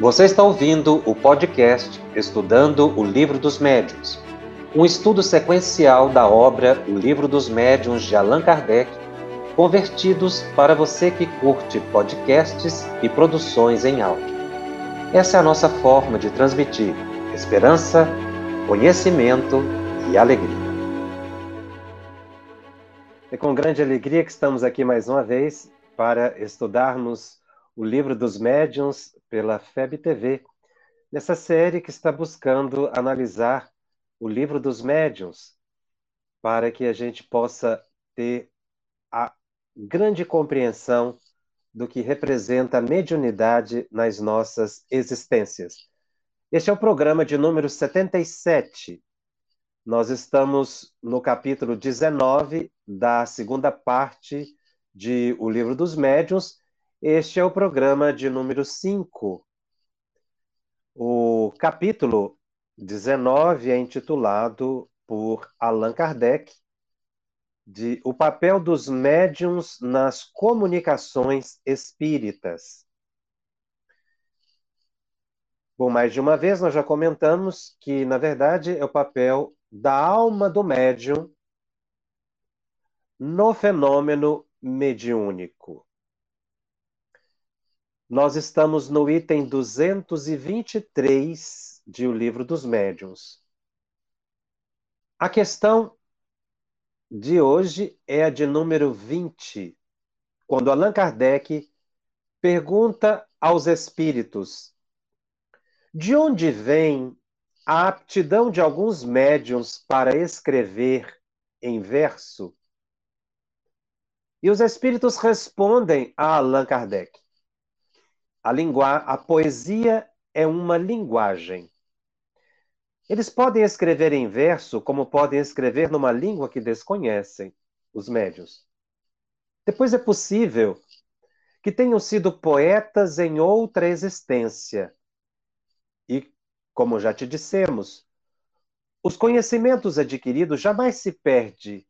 Você está ouvindo o podcast Estudando o Livro dos Médiuns, um estudo sequencial da obra O Livro dos Médiuns de Allan Kardec, convertidos para você que curte podcasts e produções em áudio. Essa é a nossa forma de transmitir esperança, conhecimento e alegria. É com grande alegria que estamos aqui mais uma vez para estudarmos o Livro dos Médiuns pela FEB TV, nessa série que está buscando analisar o Livro dos Médiuns, para que a gente possa ter a grande compreensão do que representa a mediunidade nas nossas existências. Este é o programa de número 77. Nós estamos no capítulo 19 da segunda parte de O Livro dos Médiuns, este é o programa de número 5. O capítulo 19 é intitulado por Allan Kardec de O papel dos médiums nas comunicações espíritas. Bom, mais de uma vez nós já comentamos que, na verdade, é o papel da alma do médium no fenômeno mediúnico. Nós estamos no item 223 de O Livro dos Médiuns. A questão de hoje é a de número 20, quando Allan Kardec pergunta aos espíritos: de onde vem a aptidão de alguns médiums para escrever em verso? E os espíritos respondem a Allan Kardec: a, lingua... a poesia é uma linguagem. Eles podem escrever em verso, como podem escrever numa língua que desconhecem, os médios. Depois é possível que tenham sido poetas em outra existência. E, como já te dissemos, os conhecimentos adquiridos jamais se perde.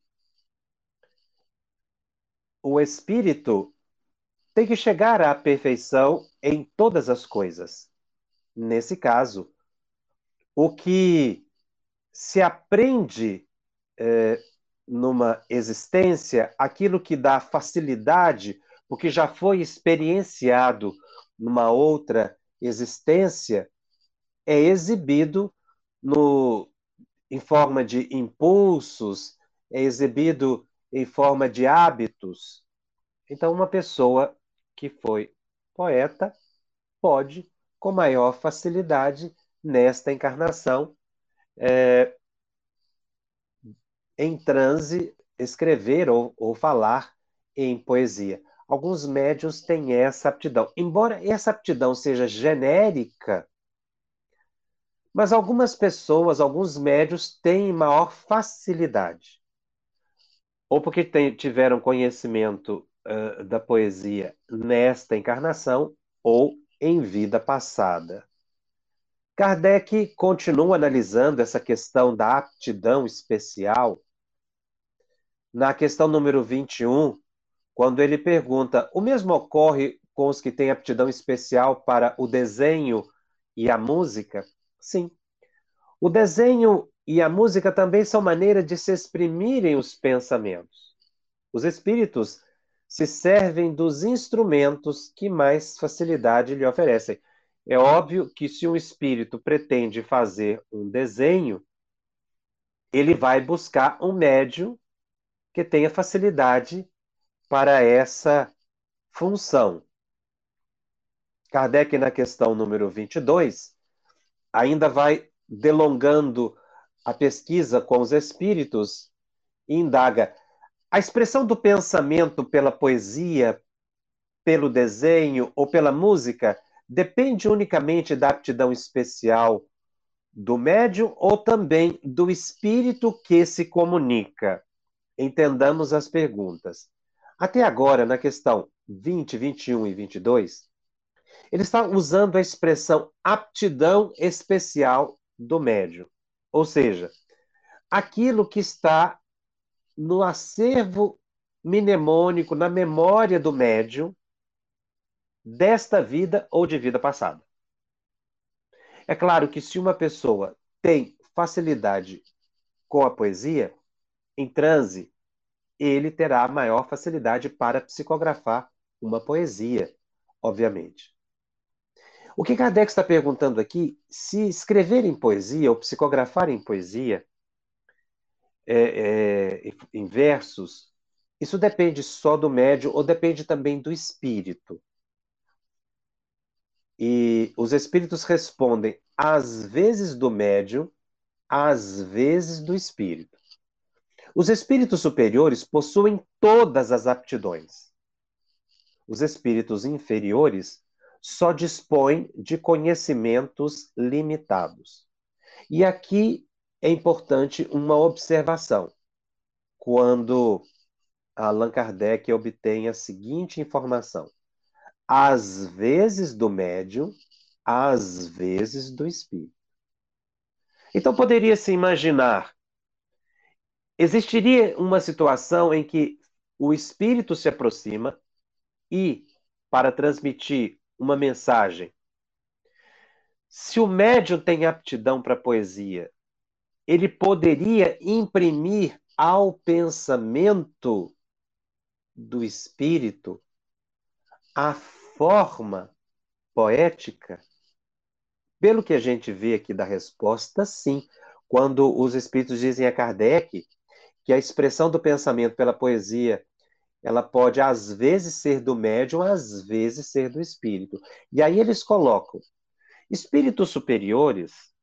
O espírito tem que chegar à perfeição em todas as coisas. Nesse caso, o que se aprende é, numa existência, aquilo que dá facilidade, o que já foi experienciado numa outra existência, é exibido no, em forma de impulsos, é exibido em forma de hábitos. Então, uma pessoa que foi poeta pode, com maior facilidade, nesta encarnação, é, em transe, escrever ou, ou falar em poesia. Alguns médios têm essa aptidão. Embora essa aptidão seja genérica, mas algumas pessoas, alguns médios têm maior facilidade. Ou porque tiveram conhecimento uh, da poesia nesta encarnação ou em vida passada. Kardec continua analisando essa questão da aptidão especial na questão número 21, quando ele pergunta: o mesmo ocorre com os que têm aptidão especial para o desenho e a música? Sim. O desenho e a música também são maneiras de se exprimirem os pensamentos. Os espíritos se servem dos instrumentos que mais facilidade lhe oferecem. É óbvio que se um espírito pretende fazer um desenho, ele vai buscar um médium que tenha facilidade para essa função. Kardec, na questão número 22, ainda vai delongando a pesquisa com os espíritos e indaga a expressão do pensamento pela poesia, pelo desenho ou pela música depende unicamente da aptidão especial do médium ou também do espírito que se comunica? Entendamos as perguntas. Até agora, na questão 20, 21 e 22, ele está usando a expressão aptidão especial do médium, ou seja, aquilo que está no acervo mnemônico, na memória do médium, desta vida ou de vida passada. É claro que se uma pessoa tem facilidade com a poesia, em transe, ele terá maior facilidade para psicografar uma poesia, obviamente. O que Kardec está perguntando aqui, se escrever em poesia ou psicografar em poesia, é, é, em versos, isso depende só do médium ou depende também do espírito. E os espíritos respondem às vezes do médium, às vezes do espírito. Os espíritos superiores possuem todas as aptidões. Os espíritos inferiores só dispõem de conhecimentos limitados. E aqui é importante uma observação. Quando Allan Kardec obtém a seguinte informação: às vezes do médium, às vezes do espírito. Então poderia se imaginar Existiria uma situação em que o espírito se aproxima e, para transmitir uma mensagem, se o médium tem aptidão para poesia, ele poderia imprimir ao pensamento do espírito a forma poética? Pelo que a gente vê aqui da resposta, sim. Quando os espíritos dizem a Kardec que a expressão do pensamento pela poesia ela pode às vezes ser do médium, às vezes ser do espírito. E aí eles colocam espíritos superiores,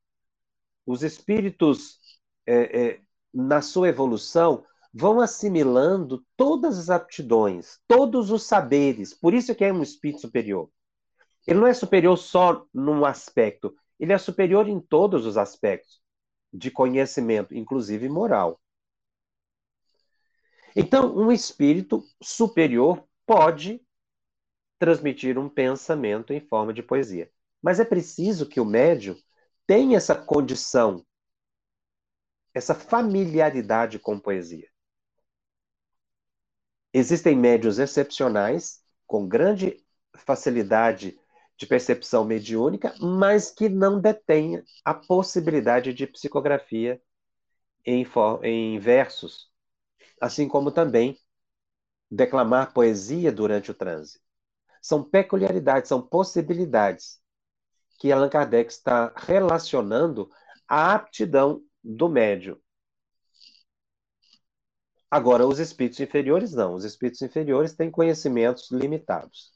os espíritos é, é, na sua evolução vão assimilando todas as aptidões, todos os saberes. Por isso que é um espírito superior. Ele não é superior só num aspecto, ele é superior em todos os aspectos de conhecimento, inclusive moral. Então, um espírito superior pode transmitir um pensamento em forma de poesia. Mas é preciso que o médium tenha essa condição, essa familiaridade com poesia. Existem médios excepcionais, com grande facilidade de percepção mediúnica, mas que não detêm a possibilidade de psicografia em, em versos assim como também declamar poesia durante o transe. São peculiaridades, são possibilidades que Allan Kardec está relacionando à aptidão do médium. Agora, os espíritos inferiores não. Os espíritos inferiores têm conhecimentos limitados.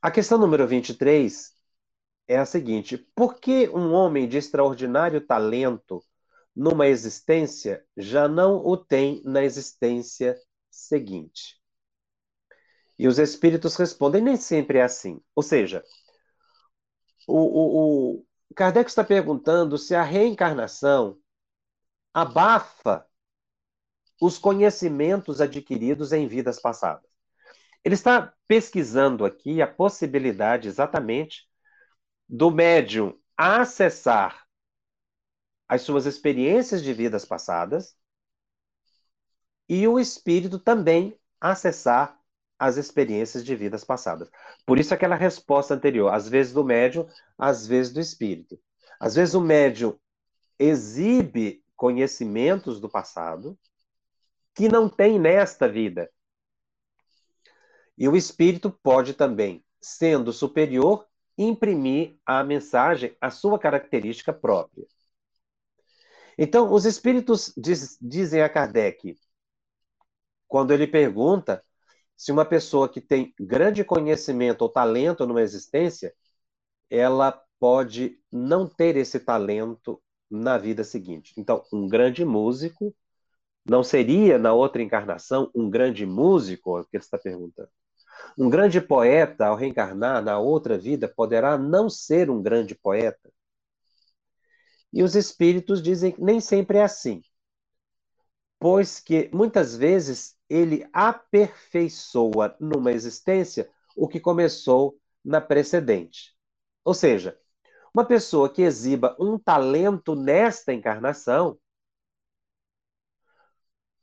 A questão número 23 é a seguinte: por que um homem de extraordinário talento numa existência já não o tem na existência seguinte. E os espíritos respondem, nem sempre é assim. Ou seja, o, o, o Kardec está perguntando se a reencarnação abafa os conhecimentos adquiridos em vidas passadas. Ele está pesquisando aqui a possibilidade exatamente do médium acessar as suas experiências de vidas passadas e o espírito também acessar as experiências de vidas passadas. Por isso aquela resposta anterior, às vezes do médium, às vezes do espírito. Às vezes o médium exibe conhecimentos do passado que não tem nesta vida. E o espírito pode também, sendo superior, imprimir à mensagem a sua característica própria. Então, os espíritos diz, dizem a Kardec, quando ele pergunta se uma pessoa que tem grande conhecimento ou talento numa existência, ela pode não ter esse talento na vida seguinte. Então, um grande músico não seria na outra encarnação um grande músico, é o que ele está perguntando. Um grande poeta, ao reencarnar na outra vida, poderá não ser um grande poeta. E os espíritos dizem que nem sempre é assim, pois que muitas vezes ele aperfeiçoa numa existência o que começou na precedente. Ou seja, uma pessoa que exiba um talento nesta encarnação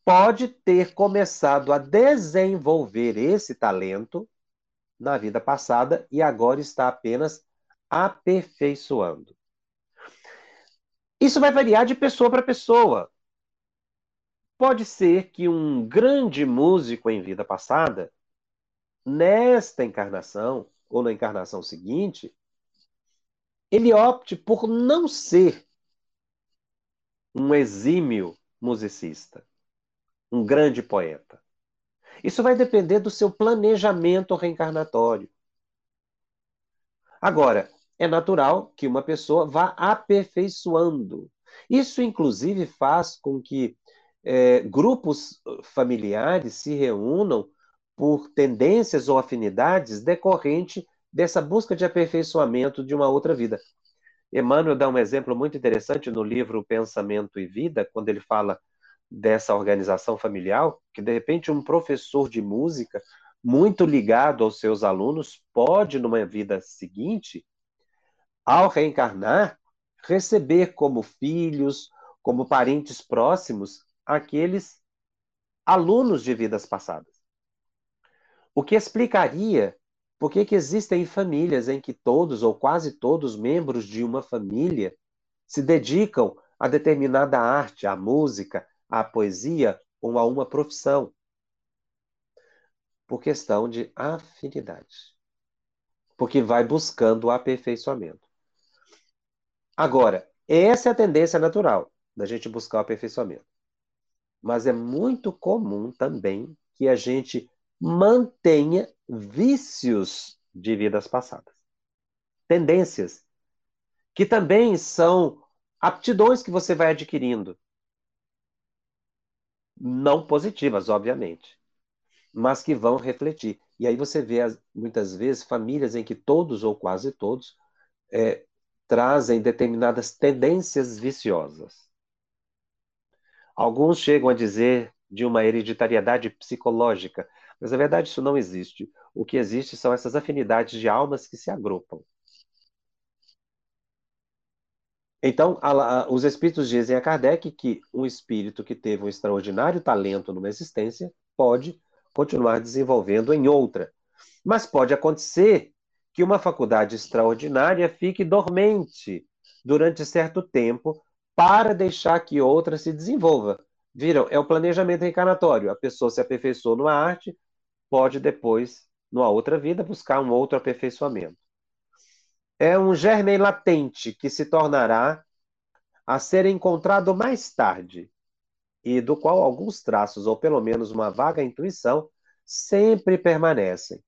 pode ter começado a desenvolver esse talento na vida passada e agora está apenas aperfeiçoando. Isso vai variar de pessoa para pessoa. Pode ser que um grande músico em vida passada, nesta encarnação ou na encarnação seguinte, ele opte por não ser um exímio musicista, um grande poeta. Isso vai depender do seu planejamento reencarnatório. Agora, é natural que uma pessoa vá aperfeiçoando. Isso, inclusive, faz com que é, grupos familiares se reúnam por tendências ou afinidades decorrente dessa busca de aperfeiçoamento de uma outra vida. Emmanuel dá um exemplo muito interessante no livro Pensamento e Vida, quando ele fala dessa organização familiar, que de repente um professor de música muito ligado aos seus alunos pode, numa vida seguinte, ao reencarnar, receber como filhos, como parentes próximos, aqueles alunos de vidas passadas. O que explicaria por que, existem famílias em que todos ou quase todos membros de uma família se dedicam a determinada arte, à música, à poesia ou a uma profissão. Por questão de afinidade. Porque vai buscando o aperfeiçoamento. Agora, essa é a tendência natural da gente buscar o aperfeiçoamento. Mas é muito comum também que a gente mantenha vícios de vidas passadas. Tendências que também são aptidões que você vai adquirindo. Não positivas, obviamente, mas que vão refletir. E aí você vê, muitas vezes, famílias em que todos ou quase todos é, trazem determinadas tendências viciosas. Alguns chegam a dizer de uma hereditariedade psicológica, mas na verdade isso não existe. O que existe são essas afinidades de almas que se agrupam. Então, a, a, os espíritos dizem a Kardec que um espírito que teve um extraordinário talento numa existência pode continuar desenvolvendo em outra. Mas pode acontecer que uma faculdade extraordinária fique dormente durante certo tempo para deixar que outra se desenvolva. Viram? É o planejamento reencarnatório. A pessoa se aperfeiçoou numa arte, pode depois, numa outra vida, buscar um outro aperfeiçoamento. É um germe latente que se tornará a ser encontrado mais tarde e do qual alguns traços, ou pelo menos uma vaga intuição, sempre permanecem.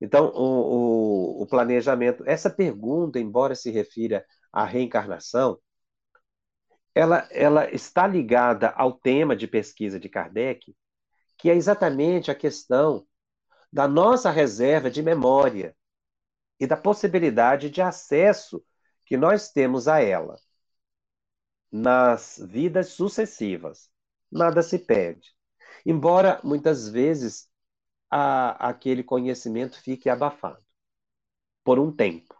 Então, o, o, o planejamento, essa pergunta, embora se refira à reencarnação, ela, ela está ligada ao tema de pesquisa de Kardec, que é exatamente a questão da nossa reserva de memória e da possibilidade de acesso que nós temos a ela nas vidas sucessivas. Nada se perde. Embora muitas vezes a, aquele conhecimento fique abafado por um tempo.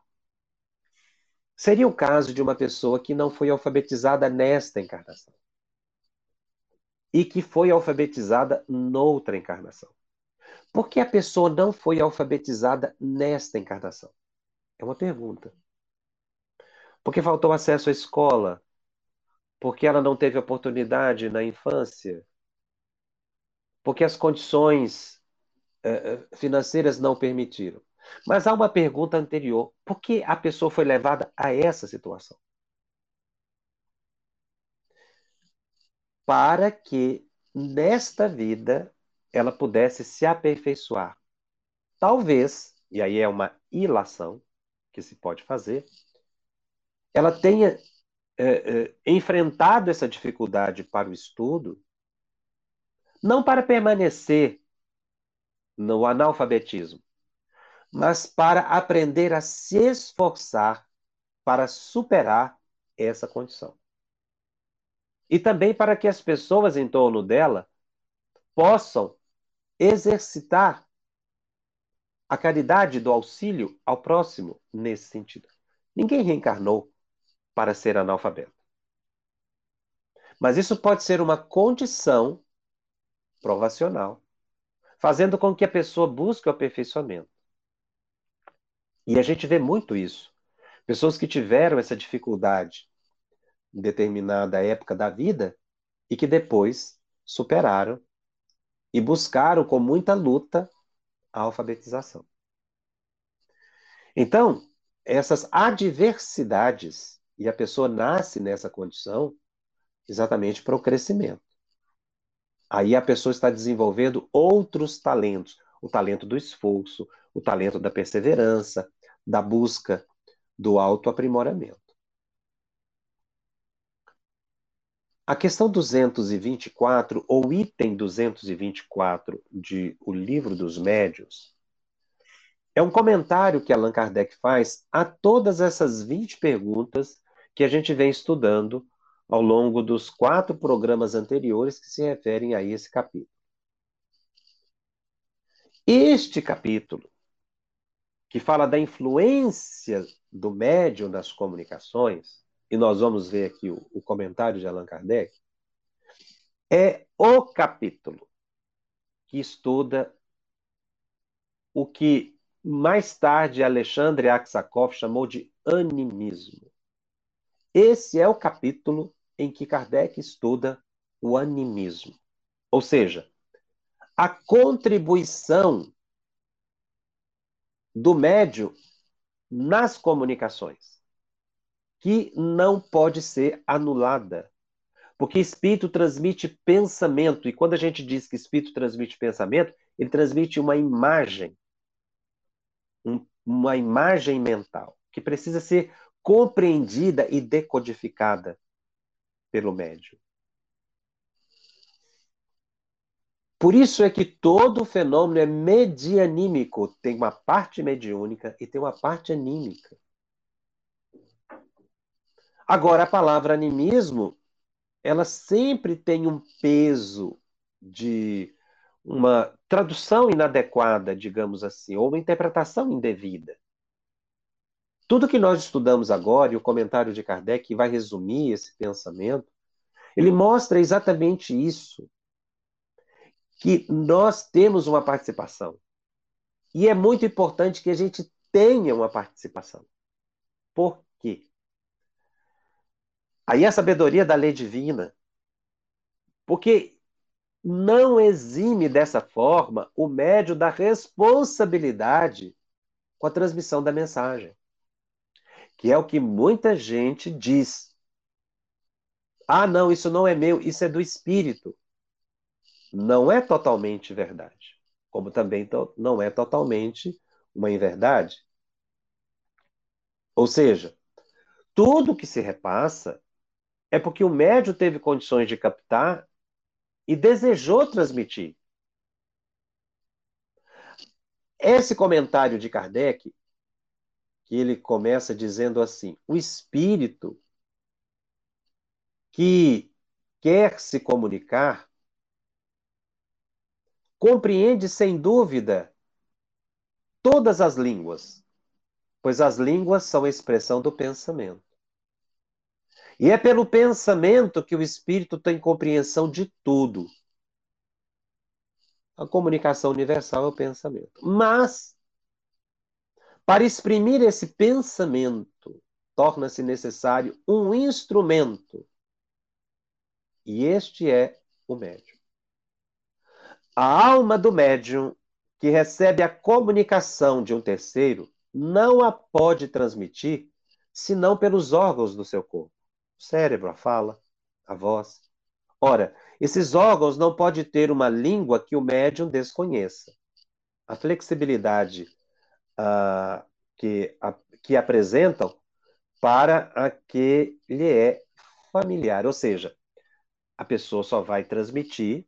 Seria o caso de uma pessoa que não foi alfabetizada nesta encarnação e que foi alfabetizada noutra encarnação. Por que a pessoa não foi alfabetizada nesta encarnação? É uma pergunta. Porque faltou acesso à escola? Porque ela não teve oportunidade na infância? Porque as condições eh, eh, financeiras não permitiram. Mas há uma pergunta anterior: por que a pessoa foi levada a essa situação? Para que nesta vida ela pudesse se aperfeiçoar. Talvez, e aí é uma ilação que se pode fazer, ela tenha é, é, enfrentado essa dificuldade para o estudo, não para permanecer no analfabetismo, mas para aprender a se esforçar para superar essa condição. E também para que as pessoas em torno dela possam exercitar a caridade do auxílio ao próximo nesse sentido. Ninguém reencarnou para ser analfabeto. Mas isso pode ser uma condição provacional fazendo com que a pessoa busque o aperfeiçoamento. E a gente vê muito isso. Pessoas que tiveram essa dificuldade em determinada época da vida e que depois superaram e buscaram com muita luta a alfabetização. Então, essas adversidades, e a pessoa nasce nessa condição exatamente para o crescimento. Aí a pessoa está desenvolvendo outros talentos, o talento do esforço, o talento da perseverança, da busca do autoaprimoramento. A questão 224, ou item 224 de O Livro dos Médios, é um comentário que Allan Kardec faz a todas essas 20 perguntas que a gente vem estudando ao longo dos quatro programas anteriores que se referem a esse capítulo. Este capítulo, que fala da influência do médium nas comunicações, e nós vamos ver aqui o, o comentário de Allan Kardec, é o capítulo que estuda o que mais tarde Alexandre Aksakov chamou de animismo. Esse é o capítulo em que Kardec estuda o animismo. Ou seja, a contribuição do médio nas comunicações que não pode ser anulada. Porque espírito transmite pensamento, e quando a gente diz que espírito transmite pensamento, ele transmite uma imagem, um, uma imagem mental, que precisa ser compreendida e decodificada pelo médium. Por isso é que todo fenômeno é medianímico, tem uma parte mediúnica e tem uma parte anímica. Agora, a palavra animismo, ela sempre tem um peso de uma tradução inadequada, digamos assim, ou uma interpretação indevida. Tudo que nós estudamos agora, e o comentário de Kardec vai resumir esse pensamento, ele mostra exatamente isso, que nós temos uma participação. E é muito importante que a gente tenha uma participação. Por quê? Aí a sabedoria da lei divina. Porque não exime dessa forma o médio da responsabilidade com a transmissão da mensagem. Que é o que muita gente diz. Ah, não, isso não é meu, isso é do espírito. Não é totalmente verdade. Como também não é totalmente uma inverdade. Ou seja, tudo que se repassa é porque o médio teve condições de captar e desejou transmitir. Esse comentário de Kardec, que ele começa dizendo assim: o espírito que quer se comunicar compreende sem dúvida todas as línguas, pois as línguas são a expressão do pensamento. E é pelo pensamento que o espírito tem compreensão de tudo. A comunicação universal é o pensamento. Mas, para exprimir esse pensamento, torna-se necessário um instrumento. E este é o médium. A alma do médium, que recebe a comunicação de um terceiro, não a pode transmitir senão pelos órgãos do seu corpo o cérebro, a fala, a voz. Ora, esses órgãos não podem ter uma língua que o médium desconheça. A flexibilidade uh, que, a, que apresentam para a que lhe é familiar. Ou seja, a pessoa só vai transmitir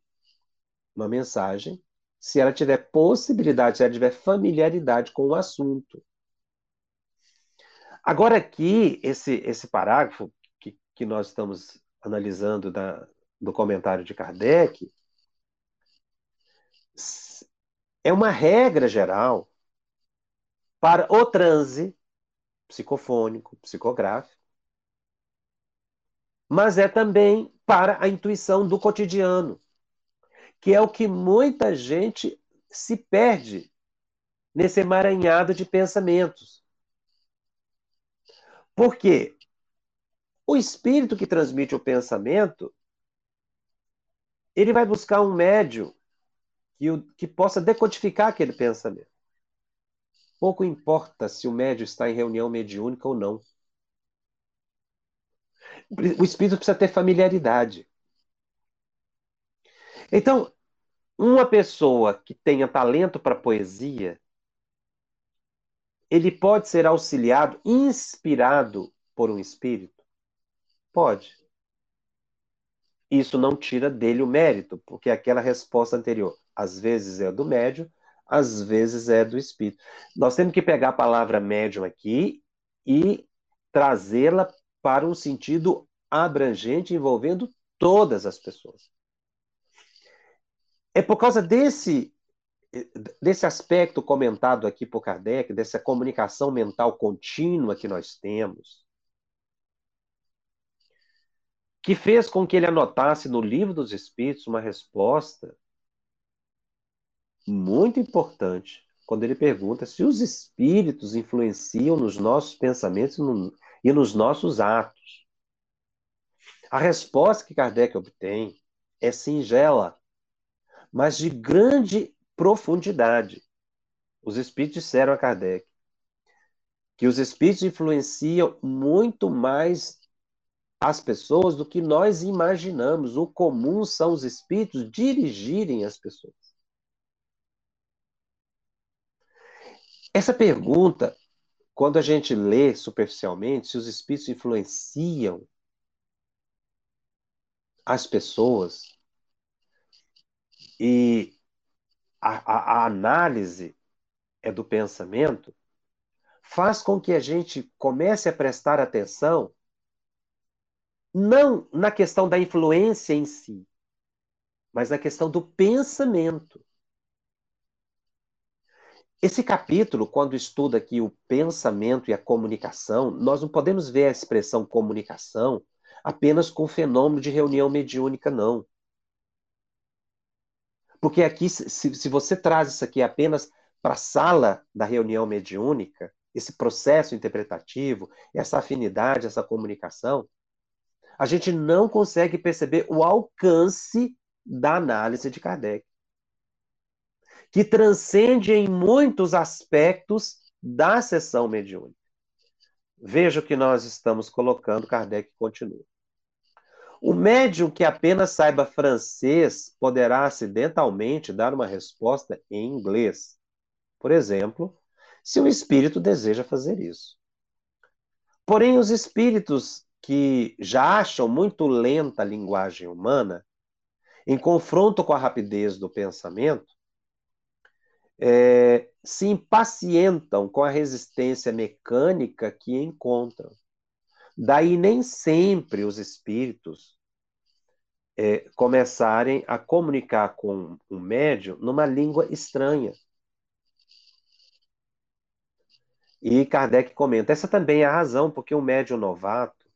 uma mensagem se ela tiver possibilidade, se ela tiver familiaridade com o assunto. Agora aqui, esse, esse parágrafo, que nós estamos analisando da, do comentário de Kardec é uma regra geral para o transe psicofônico, psicográfico, mas é também para a intuição do cotidiano, que é o que muita gente se perde nesse emaranhado de pensamentos. Por quê? O espírito que transmite o pensamento, ele vai buscar um médium que, que possa decodificar aquele pensamento. Pouco importa se o médium está em reunião mediúnica ou não. O espírito precisa ter familiaridade. Então, uma pessoa que tenha talento para poesia, ele pode ser auxiliado, inspirado por um espírito? Pode. Isso não tira dele o mérito, porque aquela resposta anterior, às vezes é do médium, às vezes é do espírito. Nós temos que pegar a palavra médium aqui e trazê-la para um sentido abrangente envolvendo todas as pessoas. É por causa desse desse aspecto comentado aqui por Kardec, dessa comunicação mental contínua que nós temos, que fez com que ele anotasse no livro dos Espíritos uma resposta muito importante quando ele pergunta se os espíritos influenciam nos nossos pensamentos e nos nossos atos. A resposta que Kardec obtém é singela, mas de grande profundidade. Os espíritos disseram a Kardec que os espíritos influenciam muito mais as pessoas do que nós imaginamos. O comum são os espíritos dirigirem as pessoas. Essa pergunta, quando a gente lê superficialmente, se os espíritos influenciam as pessoas e a, a, a análise é do pensamento, faz com que a gente comece a prestar atenção não na questão da influência em si, mas na questão do pensamento. Esse capítulo, quando estuda aqui o pensamento e a comunicação, nós não podemos ver a expressão comunicação apenas com o fenômeno de reunião mediúnica, não. Porque aqui, se, se você traz isso aqui apenas para a sala da reunião mediúnica, esse processo interpretativo, essa afinidade, essa comunicação, a gente não consegue perceber o alcance da análise de Kardec que transcende em muitos aspectos da sessão mediúnica. Veja o que nós estamos colocando, Kardec continua. O médium que apenas saiba francês poderá acidentalmente dar uma resposta em inglês. Por exemplo, se o espírito deseja fazer isso. Porém, os espíritos que já acham muito lenta a linguagem humana, em confronto com a rapidez do pensamento, é, se impacientam com a resistência mecânica que encontram. Daí nem sempre os espíritos é, começarem a comunicar com o médium numa língua estranha. E Kardec comenta: essa também é a razão porque um médium novato,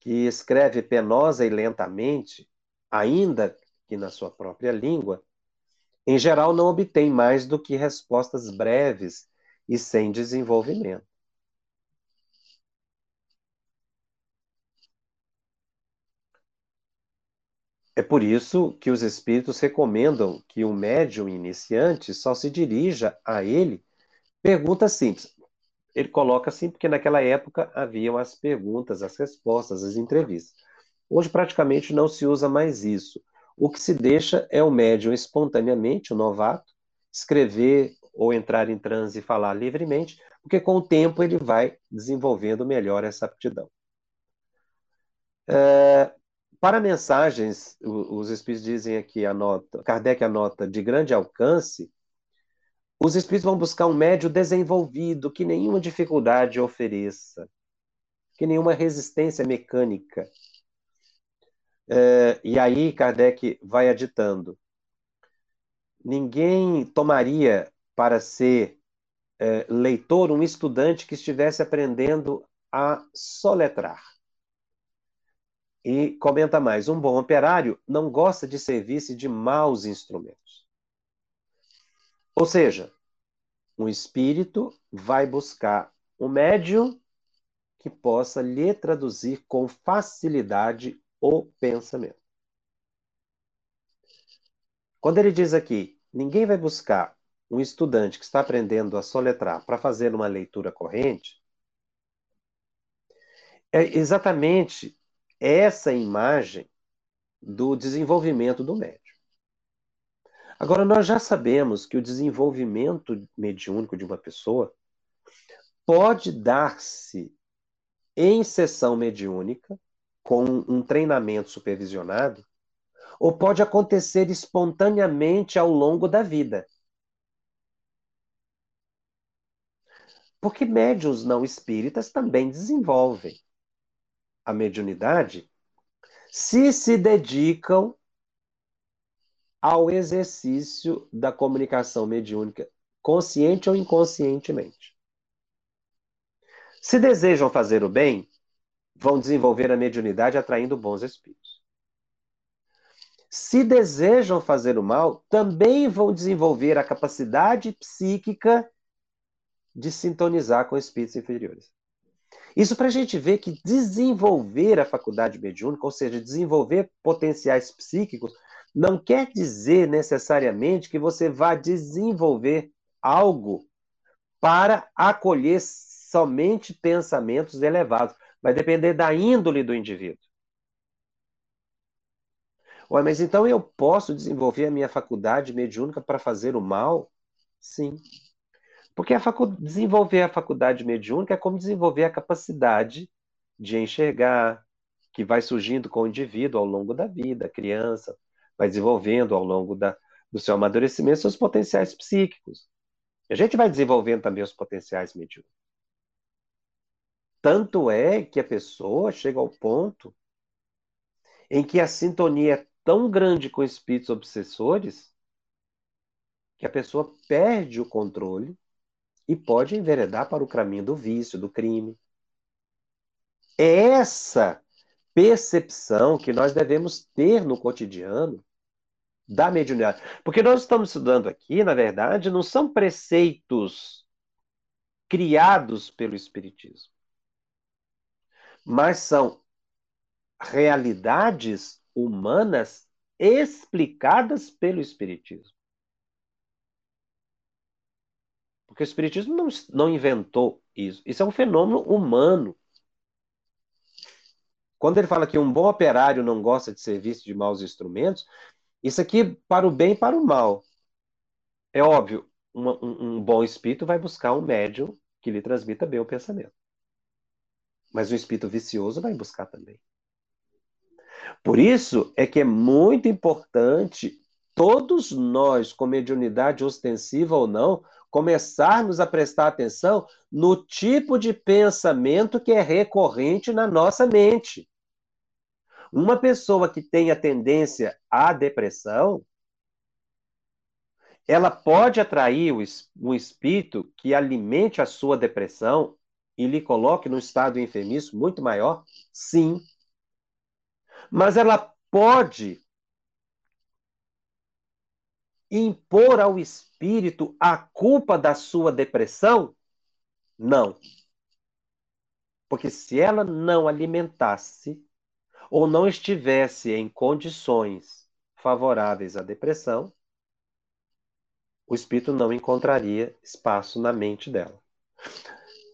que escreve penosa e lentamente, ainda que na sua própria língua, em geral não obtém mais do que respostas breves e sem desenvolvimento. É por isso que os espíritos recomendam que o médium iniciante só se dirija a ele perguntas simples. Ele coloca assim porque naquela época haviam as perguntas, as respostas, as entrevistas. Hoje praticamente não se usa mais isso. O que se deixa é o médium espontaneamente, o novato, escrever ou entrar em transe e falar livremente, porque com o tempo ele vai desenvolvendo melhor essa aptidão. É, para mensagens, os espíritos dizem aqui, anota, Kardec anota, de grande alcance, os espíritos vão buscar um médio desenvolvido, que nenhuma dificuldade ofereça, que nenhuma resistência mecânica. É, e aí Kardec vai aditando. Ninguém tomaria para ser é, leitor um estudante que estivesse aprendendo a soletrar. E comenta mais: um bom operário não gosta de servir-se de maus instrumentos. Ou seja, um espírito vai buscar o médium que possa lhe traduzir com facilidade o pensamento. Quando ele diz aqui, ninguém vai buscar um estudante que está aprendendo a soletrar para fazer uma leitura corrente, é exatamente essa imagem do desenvolvimento do médium. Agora, nós já sabemos que o desenvolvimento mediúnico de uma pessoa pode dar-se em sessão mediúnica, com um treinamento supervisionado, ou pode acontecer espontaneamente ao longo da vida. Porque médiuns não espíritas também desenvolvem a mediunidade se se dedicam ao exercício da comunicação mediúnica, consciente ou inconscientemente. Se desejam fazer o bem, vão desenvolver a mediunidade atraindo bons espíritos. Se desejam fazer o mal, também vão desenvolver a capacidade psíquica de sintonizar com espíritos inferiores. Isso para a gente ver que desenvolver a faculdade mediúnica, ou seja, desenvolver potenciais psíquicos, não quer dizer necessariamente que você vá desenvolver algo para acolher somente pensamentos elevados. Vai depender da índole do indivíduo. Ué, mas então eu posso desenvolver a minha faculdade mediúnica para fazer o mal? Sim. Porque a facu... desenvolver a faculdade mediúnica é como desenvolver a capacidade de enxergar, que vai surgindo com o indivíduo ao longo da vida, a criança, vai desenvolvendo ao longo da, do seu amadurecimento seus potenciais psíquicos. A gente vai desenvolvendo também os potenciais mediúnicos. Tanto é que a pessoa chega ao ponto em que a sintonia é tão grande com espíritos obsessores que a pessoa perde o controle e pode enveredar para o caminho do vício, do crime. É essa percepção que nós devemos ter no cotidiano da mediunidade. Porque nós estamos estudando aqui, na verdade, não são preceitos criados pelo Espiritismo, mas são realidades humanas explicadas pelo Espiritismo. Porque o Espiritismo não, não inventou isso. Isso é um fenômeno humano. Quando ele fala que um bom operário não gosta de serviço de maus instrumentos, isso aqui para o bem e para o mal. É óbvio, uma, um, um bom espírito vai buscar um médium que lhe transmita bem o pensamento. Mas o espírito vicioso vai buscar também. Por isso é que é muito importante todos nós, com mediunidade ostensiva ou não, começarmos a prestar atenção no tipo de pensamento que é recorrente na nossa mente. Uma pessoa que tenha tendência à depressão, ela pode atrair um espírito que alimente a sua depressão e lhe coloque num estado enfermiço muito maior? Sim. Mas ela pode impor ao espírito a culpa da sua depressão? Não. Porque se ela não alimentasse ou não estivesse em condições favoráveis à depressão, o espírito não encontraria espaço na mente dela.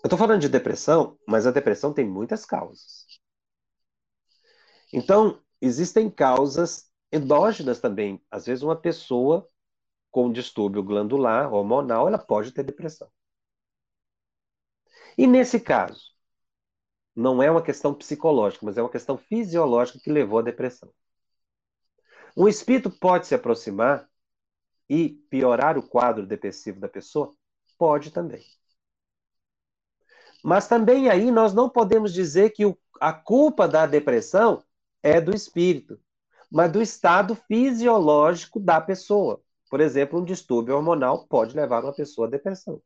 Eu estou falando de depressão, mas a depressão tem muitas causas. Então, existem causas endógenas também. Às vezes, uma pessoa com distúrbio glandular, hormonal, ela pode ter depressão. E nesse caso, não é uma questão psicológica, mas é uma questão fisiológica que levou à depressão. Um espírito pode se aproximar e piorar o quadro depressivo da pessoa? Pode também. Mas também aí nós não podemos dizer que o, a culpa da depressão é do espírito, mas do estado fisiológico da pessoa. Por exemplo, um distúrbio hormonal pode levar uma pessoa à depressão.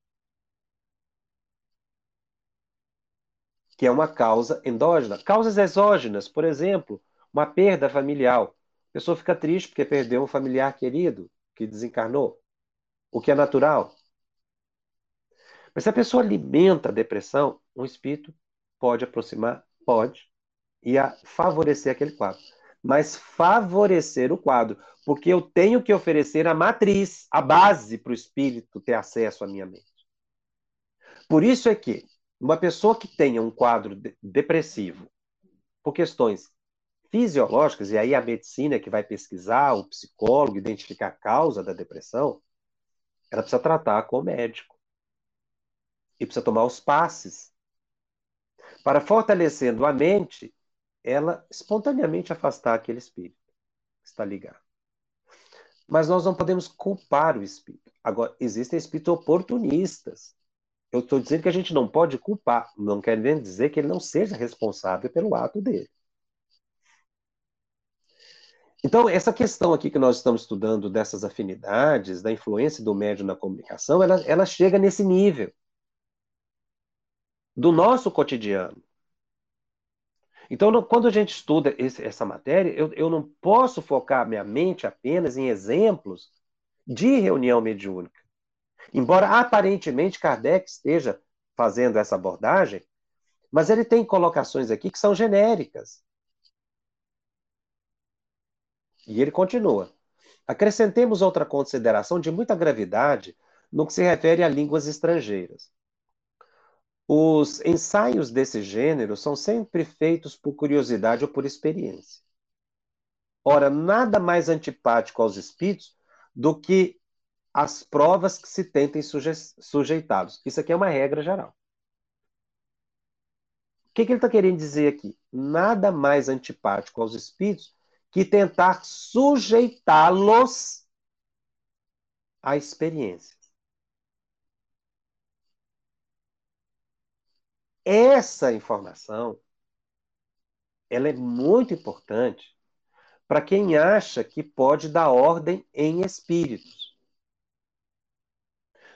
que é uma causa endógena. Causas exógenas, por exemplo, uma perda familiar. A pessoa fica triste porque perdeu um familiar querido que desencarnou, o que é natural. Mas se a pessoa alimenta a depressão, um espírito Pode aproximar? Pode. E a favorecer aquele quadro. Mas favorecer o quadro, porque eu tenho que oferecer a matriz, a base para o espírito ter acesso à minha mente. Por isso é que uma pessoa que tenha um quadro depressivo, por questões fisiológicas, e aí a medicina é que vai pesquisar, o psicólogo, identificar a causa da depressão, ela precisa tratar com o médico. E precisa tomar os passes. Para fortalecendo a mente, ela espontaneamente afastar aquele espírito que está ligado. Mas nós não podemos culpar o espírito. Agora, existem espíritos oportunistas. Eu estou dizendo que a gente não pode culpar, não quer dizer que ele não seja responsável pelo ato dele. Então, essa questão aqui que nós estamos estudando dessas afinidades, da influência do médium na comunicação, ela, ela chega nesse nível do nosso cotidiano. Então, quando a gente estuda esse, essa matéria, eu, eu não posso focar minha mente apenas em exemplos de reunião mediúnica. Embora aparentemente Kardec esteja fazendo essa abordagem, mas ele tem colocações aqui que são genéricas. E ele continua. Acrescentemos outra consideração de muita gravidade no que se refere a línguas estrangeiras. Os ensaios desse gênero são sempre feitos por curiosidade ou por experiência. Ora, nada mais antipático aos espíritos do que as provas que se tentem suje sujeitados. Isso aqui é uma regra geral. O que, que ele está querendo dizer aqui? Nada mais antipático aos espíritos que tentar sujeitá-los à experiência. Essa informação ela é muito importante para quem acha que pode dar ordem em espíritos.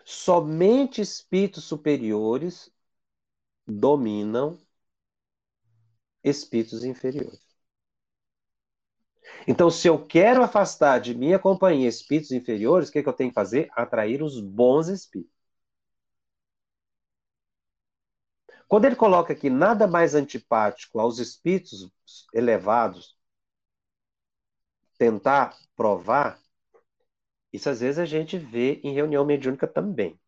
Somente espíritos superiores dominam espíritos inferiores. Então, se eu quero afastar de minha companhia espíritos inferiores, o que, é que eu tenho que fazer? Atrair os bons espíritos. Quando ele coloca aqui nada mais antipático aos espíritos elevados, tentar provar, isso às vezes a gente vê em reunião mediúnica também.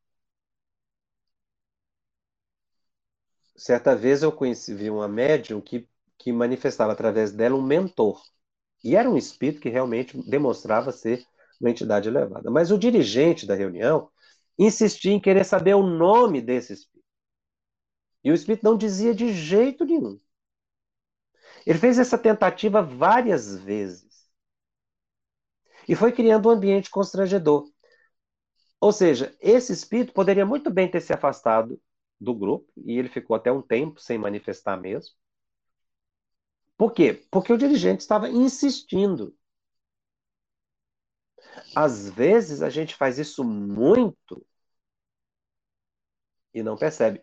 Certa vez eu conheci vi uma médium que, que manifestava através dela um mentor. E era um espírito que realmente demonstrava ser uma entidade elevada. Mas o dirigente da reunião insistia em querer saber o nome desse espírito. E o espírito não dizia de jeito nenhum. Ele fez essa tentativa várias vezes. E foi criando um ambiente constrangedor. Ou seja, esse espírito poderia muito bem ter se afastado do grupo, e ele ficou até um tempo sem manifestar mesmo. Por quê? Porque o dirigente estava insistindo. Às vezes a gente faz isso muito e não percebe,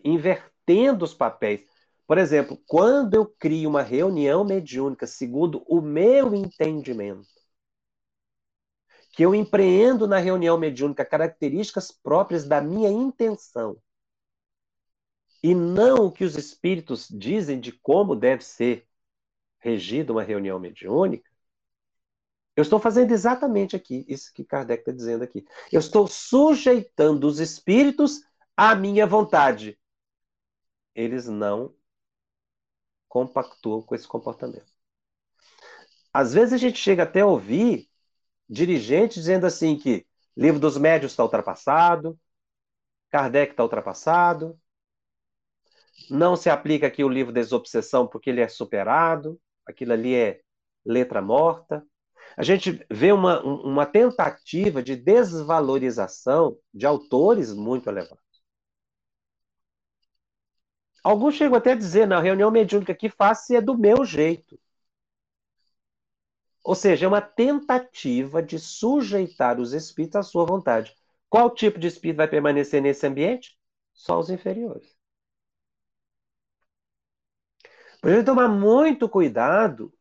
invertendo os papéis. Por exemplo, quando eu crio uma reunião mediúnica segundo o meu entendimento, que eu empreendo na reunião mediúnica características próprias da minha intenção, e não o que os espíritos dizem de como deve ser regida uma reunião mediúnica, eu estou fazendo exatamente aqui, isso que Kardec está dizendo aqui. Eu estou sujeitando os espíritos à minha vontade. Eles não compactuam com esse comportamento. Às vezes a gente chega até a ouvir dirigentes dizendo assim que livro dos médios está ultrapassado, Kardec está ultrapassado, não se aplica aqui o livro Desobsessão porque ele é superado aquilo ali é letra morta. A gente vê uma, uma tentativa de desvalorização de autores muito elevados. Alguns chegam até a dizer, na reunião mediúnica que faço é do meu jeito. Ou seja, é uma tentativa de sujeitar os espíritos à sua vontade. Qual tipo de espírito vai permanecer nesse ambiente? Só os inferiores. Gente tomar muito cuidado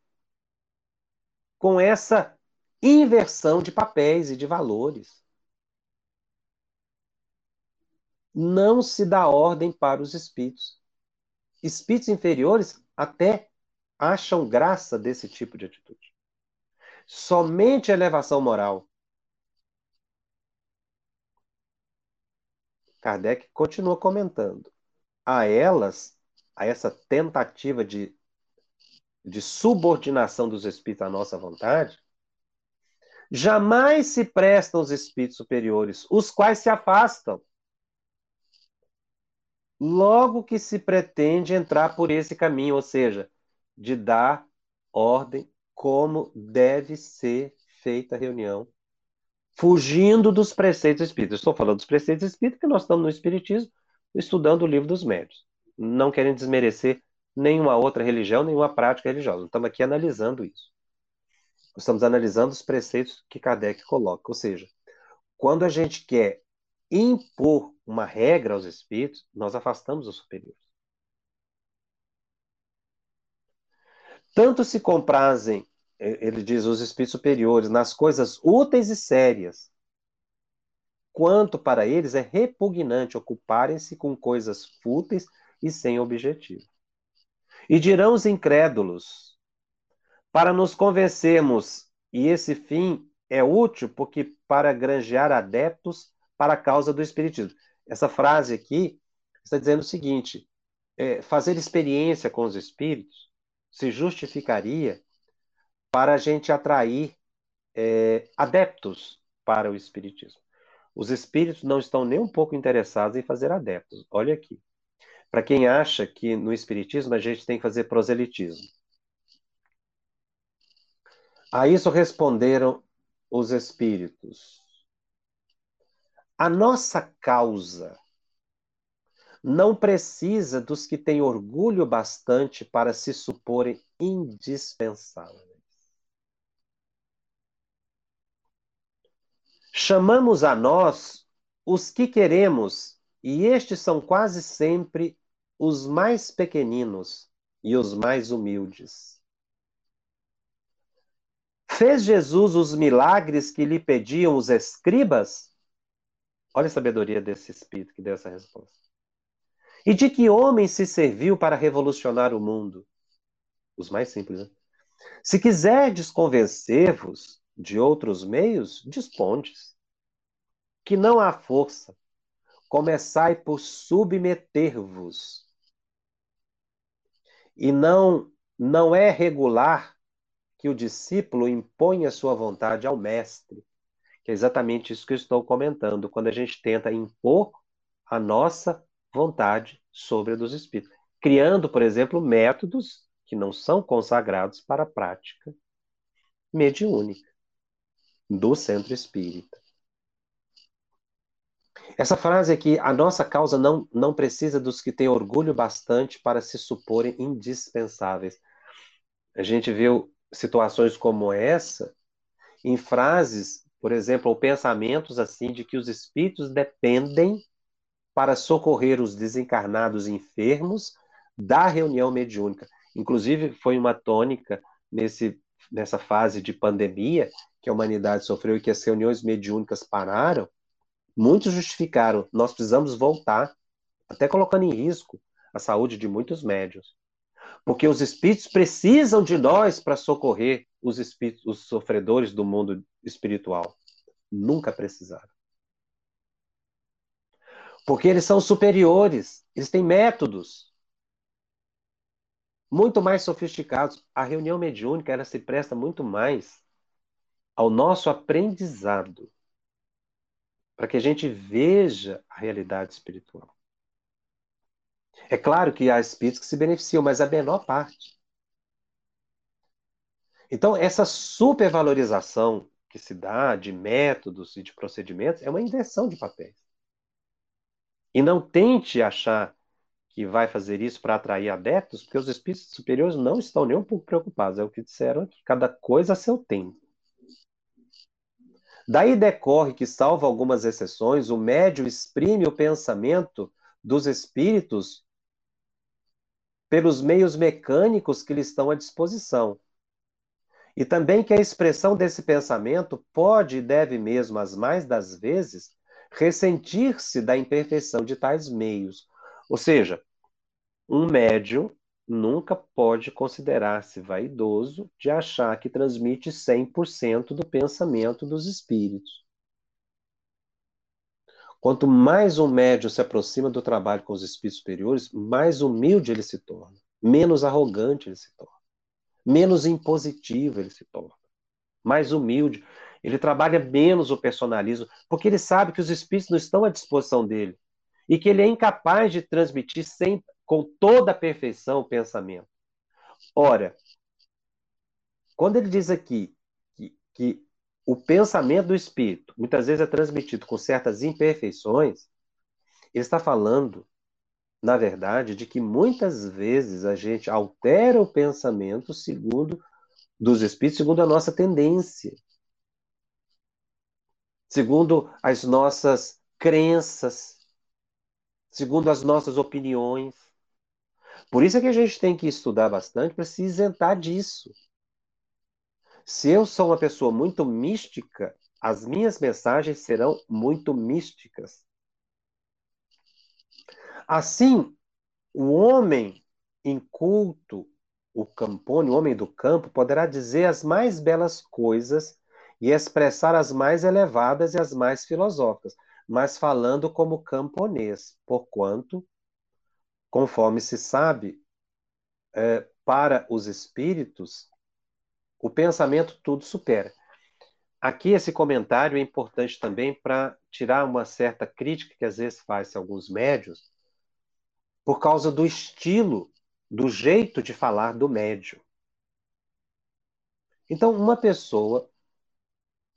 com essa inversão de papéis e de valores. Não se dá ordem para os espíritos. Espíritos inferiores até acham graça desse tipo de atitude. Somente a elevação moral. Kardec continua comentando. A elas, a essa tentativa de, de subordinação dos espíritos à nossa vontade, jamais se prestam os espíritos superiores, os quais se afastam. Logo que se pretende entrar por esse caminho, ou seja, de dar ordem como deve ser feita a reunião, fugindo dos preceitos espíritas. Estou falando dos preceitos espíritas porque nós estamos no Espiritismo estudando o livro dos médios. Não querendo desmerecer nenhuma outra religião, nenhuma prática religiosa. Estamos aqui analisando isso. Estamos analisando os preceitos que Kardec coloca. Ou seja, quando a gente quer impor uma regra aos espíritos, nós afastamos os superiores. Tanto se comprazem, ele diz, os espíritos superiores nas coisas úteis e sérias, quanto para eles é repugnante ocuparem-se com coisas fúteis e sem objetivo. E dirão os incrédulos, para nos convencermos, e esse fim é útil porque para granjear adeptos para a causa do espiritismo. Essa frase aqui está dizendo o seguinte: é, fazer experiência com os espíritos se justificaria para a gente atrair é, adeptos para o espiritismo. Os espíritos não estão nem um pouco interessados em fazer adeptos. Olha aqui. Para quem acha que no espiritismo a gente tem que fazer proselitismo. A isso responderam os espíritos. A nossa causa não precisa dos que têm orgulho bastante para se suporem indispensáveis. Chamamos a nós os que queremos, e estes são quase sempre os mais pequeninos e os mais humildes. Fez Jesus os milagres que lhe pediam os escribas? Olha a sabedoria desse espírito que deu essa resposta. E de que homem se serviu para revolucionar o mundo? Os mais simples, né? Se quiserdes convencer-vos de outros meios, dispondes. Que não há força. Começai por submeter-vos. E não não é regular que o discípulo impõe a sua vontade ao mestre, que é exatamente isso que eu estou comentando, quando a gente tenta impor a nossa vontade sobre a dos espíritos, criando, por exemplo, métodos que não são consagrados para a prática mediúnica do centro espírita. Essa frase aqui, a nossa causa não, não precisa dos que têm orgulho bastante para se suporem indispensáveis. A gente viu situações como essa em frases por exemplo, ou pensamentos assim de que os espíritos dependem para socorrer os desencarnados enfermos da reunião mediúnica. Inclusive, foi uma tônica nesse, nessa fase de pandemia que a humanidade sofreu e que as reuniões mediúnicas pararam. Muitos justificaram, nós precisamos voltar, até colocando em risco a saúde de muitos médios. Porque os espíritos precisam de nós para socorrer os espíritos, os sofredores do mundo espiritual. Nunca precisaram. Porque eles são superiores, eles têm métodos muito mais sofisticados. A reunião mediúnica ela se presta muito mais ao nosso aprendizado, para que a gente veja a realidade espiritual. É claro que há espíritos que se beneficiam, mas a menor parte. Então, essa supervalorização que se dá de métodos e de procedimentos é uma inversão de papéis. E não tente achar que vai fazer isso para atrair adeptos, porque os espíritos superiores não estão nem um pouco preocupados. É o que disseram aqui. Cada coisa a seu tempo. Daí decorre que, salvo algumas exceções, o médio exprime o pensamento dos espíritos pelos meios mecânicos que lhe estão à disposição, e também que a expressão desse pensamento pode e deve mesmo, as mais das vezes, ressentir-se da imperfeição de tais meios. Ou seja, Um médium nunca pode considerar-se vaidoso de achar que transmite 100% do pensamento dos espíritos. Quanto mais um médium se aproxima do trabalho com os espíritos superiores, mais humilde ele se torna, menos arrogante ele se torna, menos impositivo ele se torna, mais humilde. Ele trabalha menos o personalismo, porque ele sabe que os espíritos não estão à disposição dele e que ele é incapaz de transmitir sem, com toda a perfeição o pensamento. Ora, quando ele diz aqui que, que o pensamento do espírito muitas vezes é transmitido com certas imperfeições, ele está falando, na verdade, de que muitas vezes a gente altera o pensamento segundo dos espíritos segundo a nossa tendência, segundo as nossas crenças, segundo as nossas opiniões. Por isso é que a gente tem que estudar bastante para se isentar disso. Se eu sou uma pessoa muito mística, as minhas mensagens serão muito místicas. Assim, o homem inculto, o campone, o homem do campo, poderá dizer as mais belas coisas e expressar as mais elevadas e as mais filosóficas, mas falando como camponês, porquanto conforme se sabe, é, para os espíritos, o pensamento tudo supera. Aqui esse comentário é importante também para tirar uma certa crítica que às vezes faz alguns médios, por causa do estilo, do jeito de falar do médio. Então, uma pessoa,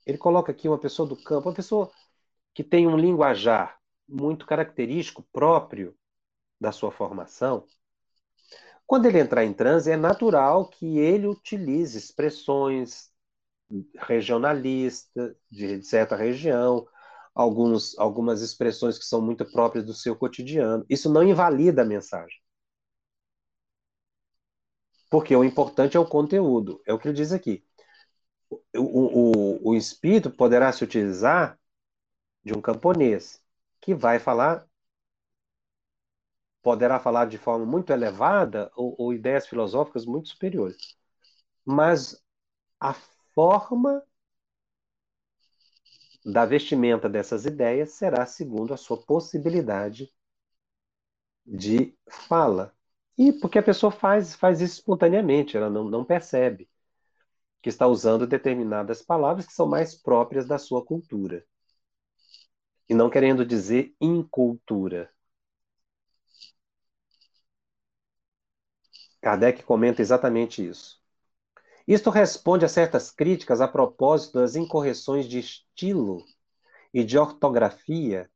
ele coloca aqui uma pessoa do campo, uma pessoa que tem um linguajar muito característico, próprio da sua formação, quando ele entrar em transe, é natural que ele utilize expressões regionalistas de certa região, alguns, algumas expressões que são muito próprias do seu cotidiano. Isso não invalida a mensagem. Porque o importante é o conteúdo, é o que ele diz aqui. O, o, o espírito poderá se utilizar de um camponês que vai falar poderá falar de forma muito elevada ou, ou ideias filosóficas muito superiores. Mas a forma da vestimenta dessas ideias será segundo a sua possibilidade de fala. E porque a pessoa faz, faz isso espontaneamente, ela não, não percebe que está usando determinadas palavras que são mais próprias da sua cultura. E não querendo dizer incultura. Kardec comenta exatamente isso. Isto responde a certas críticas a propósito das incorreções de estilo e de ortografia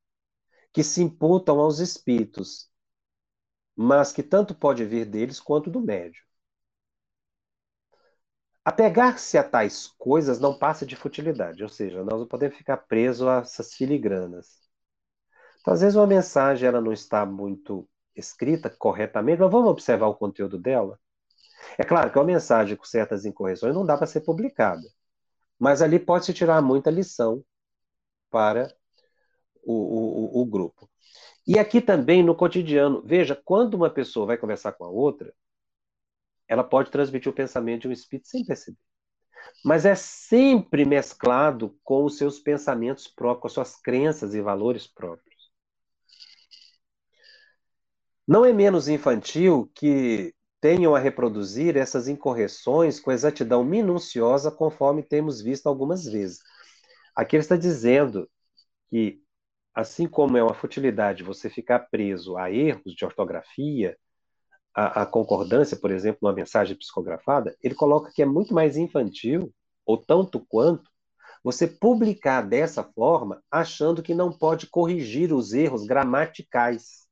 que se imputam aos espíritos, mas que tanto pode vir deles quanto do médio. Apegar-se a tais coisas não passa de futilidade, ou seja, nós não podemos ficar presos a essas filigranas. Então, às vezes uma mensagem ela não está muito escrita corretamente, mas vamos observar o conteúdo dela. É claro que uma mensagem com certas incorreções não dá para ser publicada, mas ali pode-se tirar muita lição para o, o, o grupo. E aqui também no cotidiano, veja, quando uma pessoa vai conversar com a outra, ela pode transmitir o pensamento de um espírito sem perceber. Mas é sempre mesclado com os seus pensamentos próprios, com as suas crenças e valores próprios. Não é menos infantil que tenham a reproduzir essas incorreções com exatidão minuciosa, conforme temos visto algumas vezes. Aqui ele está dizendo que, assim como é uma futilidade você ficar preso a erros de ortografia, a, a concordância, por exemplo, numa mensagem psicografada, ele coloca que é muito mais infantil, ou tanto quanto, você publicar dessa forma, achando que não pode corrigir os erros gramaticais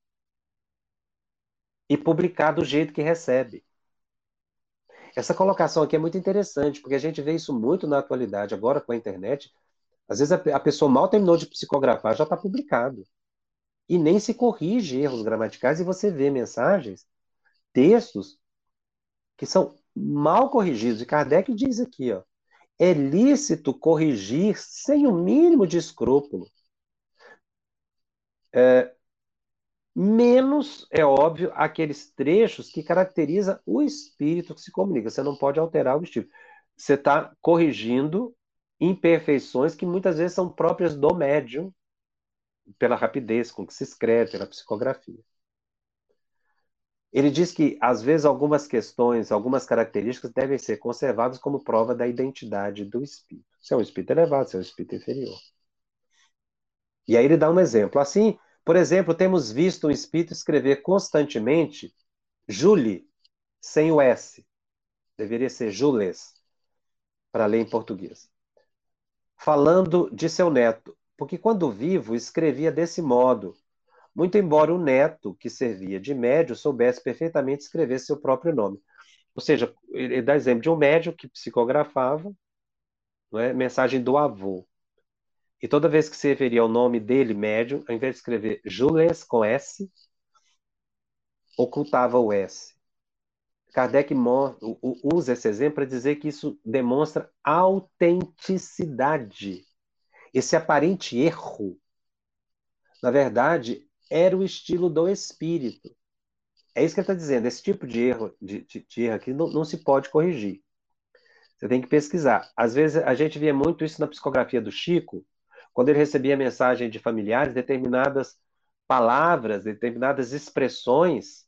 e publicar do jeito que recebe. Essa colocação aqui é muito interessante, porque a gente vê isso muito na atualidade, agora com a internet. Às vezes a, pessoa mal terminou de psicografar, já está publicado. E nem se corrige erros gramaticais, e você vê mensagens, textos, que são mal corrigidos. E Kardec diz aqui, ó, é lícito corrigir sem o mínimo de escrúpulo. É, menos, é óbvio, aqueles trechos que caracterizam o espírito que se comunica. Você não pode alterar o espírito. Você está corrigindo imperfeições que muitas vezes são próprias do médium, pela rapidez com que se escreve, pela psicografia. Ele diz que, às vezes, algumas questões, algumas características devem ser conservadas como prova da identidade do espírito. Se é um espírito elevado, se é um espírito inferior. E aí ele dá um exemplo. Assim, por exemplo, temos visto um espírito escrever constantemente Julie, sem o S. Deveria ser Jules, para ler em português. Falando de seu neto, porque quando vivo escrevia desse modo, muito embora o neto, que servia de médio, soubesse perfeitamente escrever seu próprio nome. Ou seja, ele dá exemplo de um médio que psicografava é, mensagem do avô. E toda vez que se referia ao nome dele, médio, ao invés de escrever Jules com S, ocultava o S. Kardec usa esse exemplo para dizer que isso demonstra autenticidade. Esse aparente erro, na verdade, era o estilo do espírito. É isso que ele está dizendo. Esse tipo de erro, de, de, de erro aqui não, não se pode corrigir. Você tem que pesquisar. Às vezes a gente via muito isso na psicografia do Chico, quando ele recebia mensagem de familiares, determinadas palavras, determinadas expressões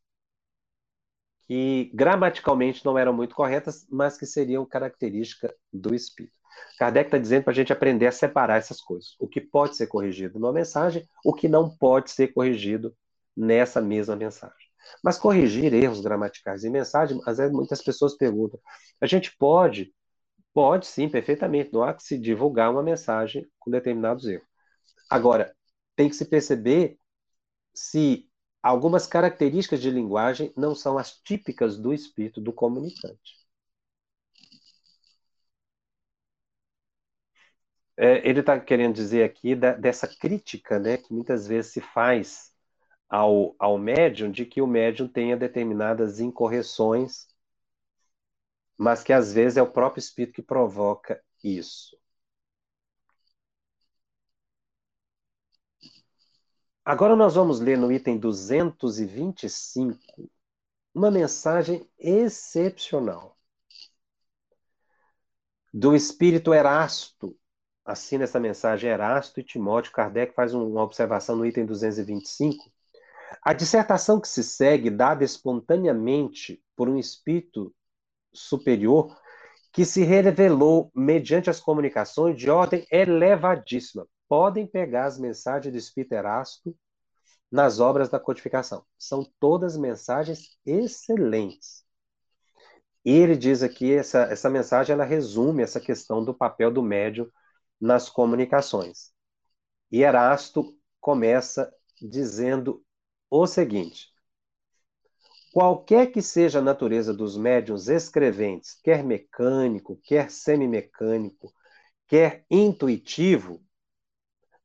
que gramaticalmente não eram muito corretas, mas que seriam característica do espírito. Kardec está dizendo para a gente aprender a separar essas coisas. O que pode ser corrigido numa mensagem, o que não pode ser corrigido nessa mesma mensagem. Mas corrigir erros gramaticais em mensagem, às vezes muitas pessoas perguntam: a gente pode Pode sim, perfeitamente. Não há que se divulgar uma mensagem com determinados erros. Agora, tem que se perceber se algumas características de linguagem não são as típicas do espírito do comunicante. É, ele está querendo dizer aqui da, dessa crítica né, que muitas vezes se faz ao, ao médium, de que o médium tenha determinadas incorreções mas que às vezes é o próprio espírito que provoca isso. Agora nós vamos ler no item 225 uma mensagem excepcional do espírito Erasto. Assina essa mensagem Erasto e Timóteo. Kardec faz uma observação no item 225. A dissertação que se segue, dada espontaneamente por um espírito superior que se revelou mediante as comunicações de ordem elevadíssima. Podem pegar as mensagens do Espírito Erasto nas obras da codificação. São todas mensagens excelentes. E ele diz aqui, essa, essa mensagem, ela resume essa questão do papel do médium nas comunicações. E Erasto começa dizendo o seguinte: Qualquer que seja a natureza dos médiuns escreventes, quer mecânico, quer semimecânico, quer intuitivo,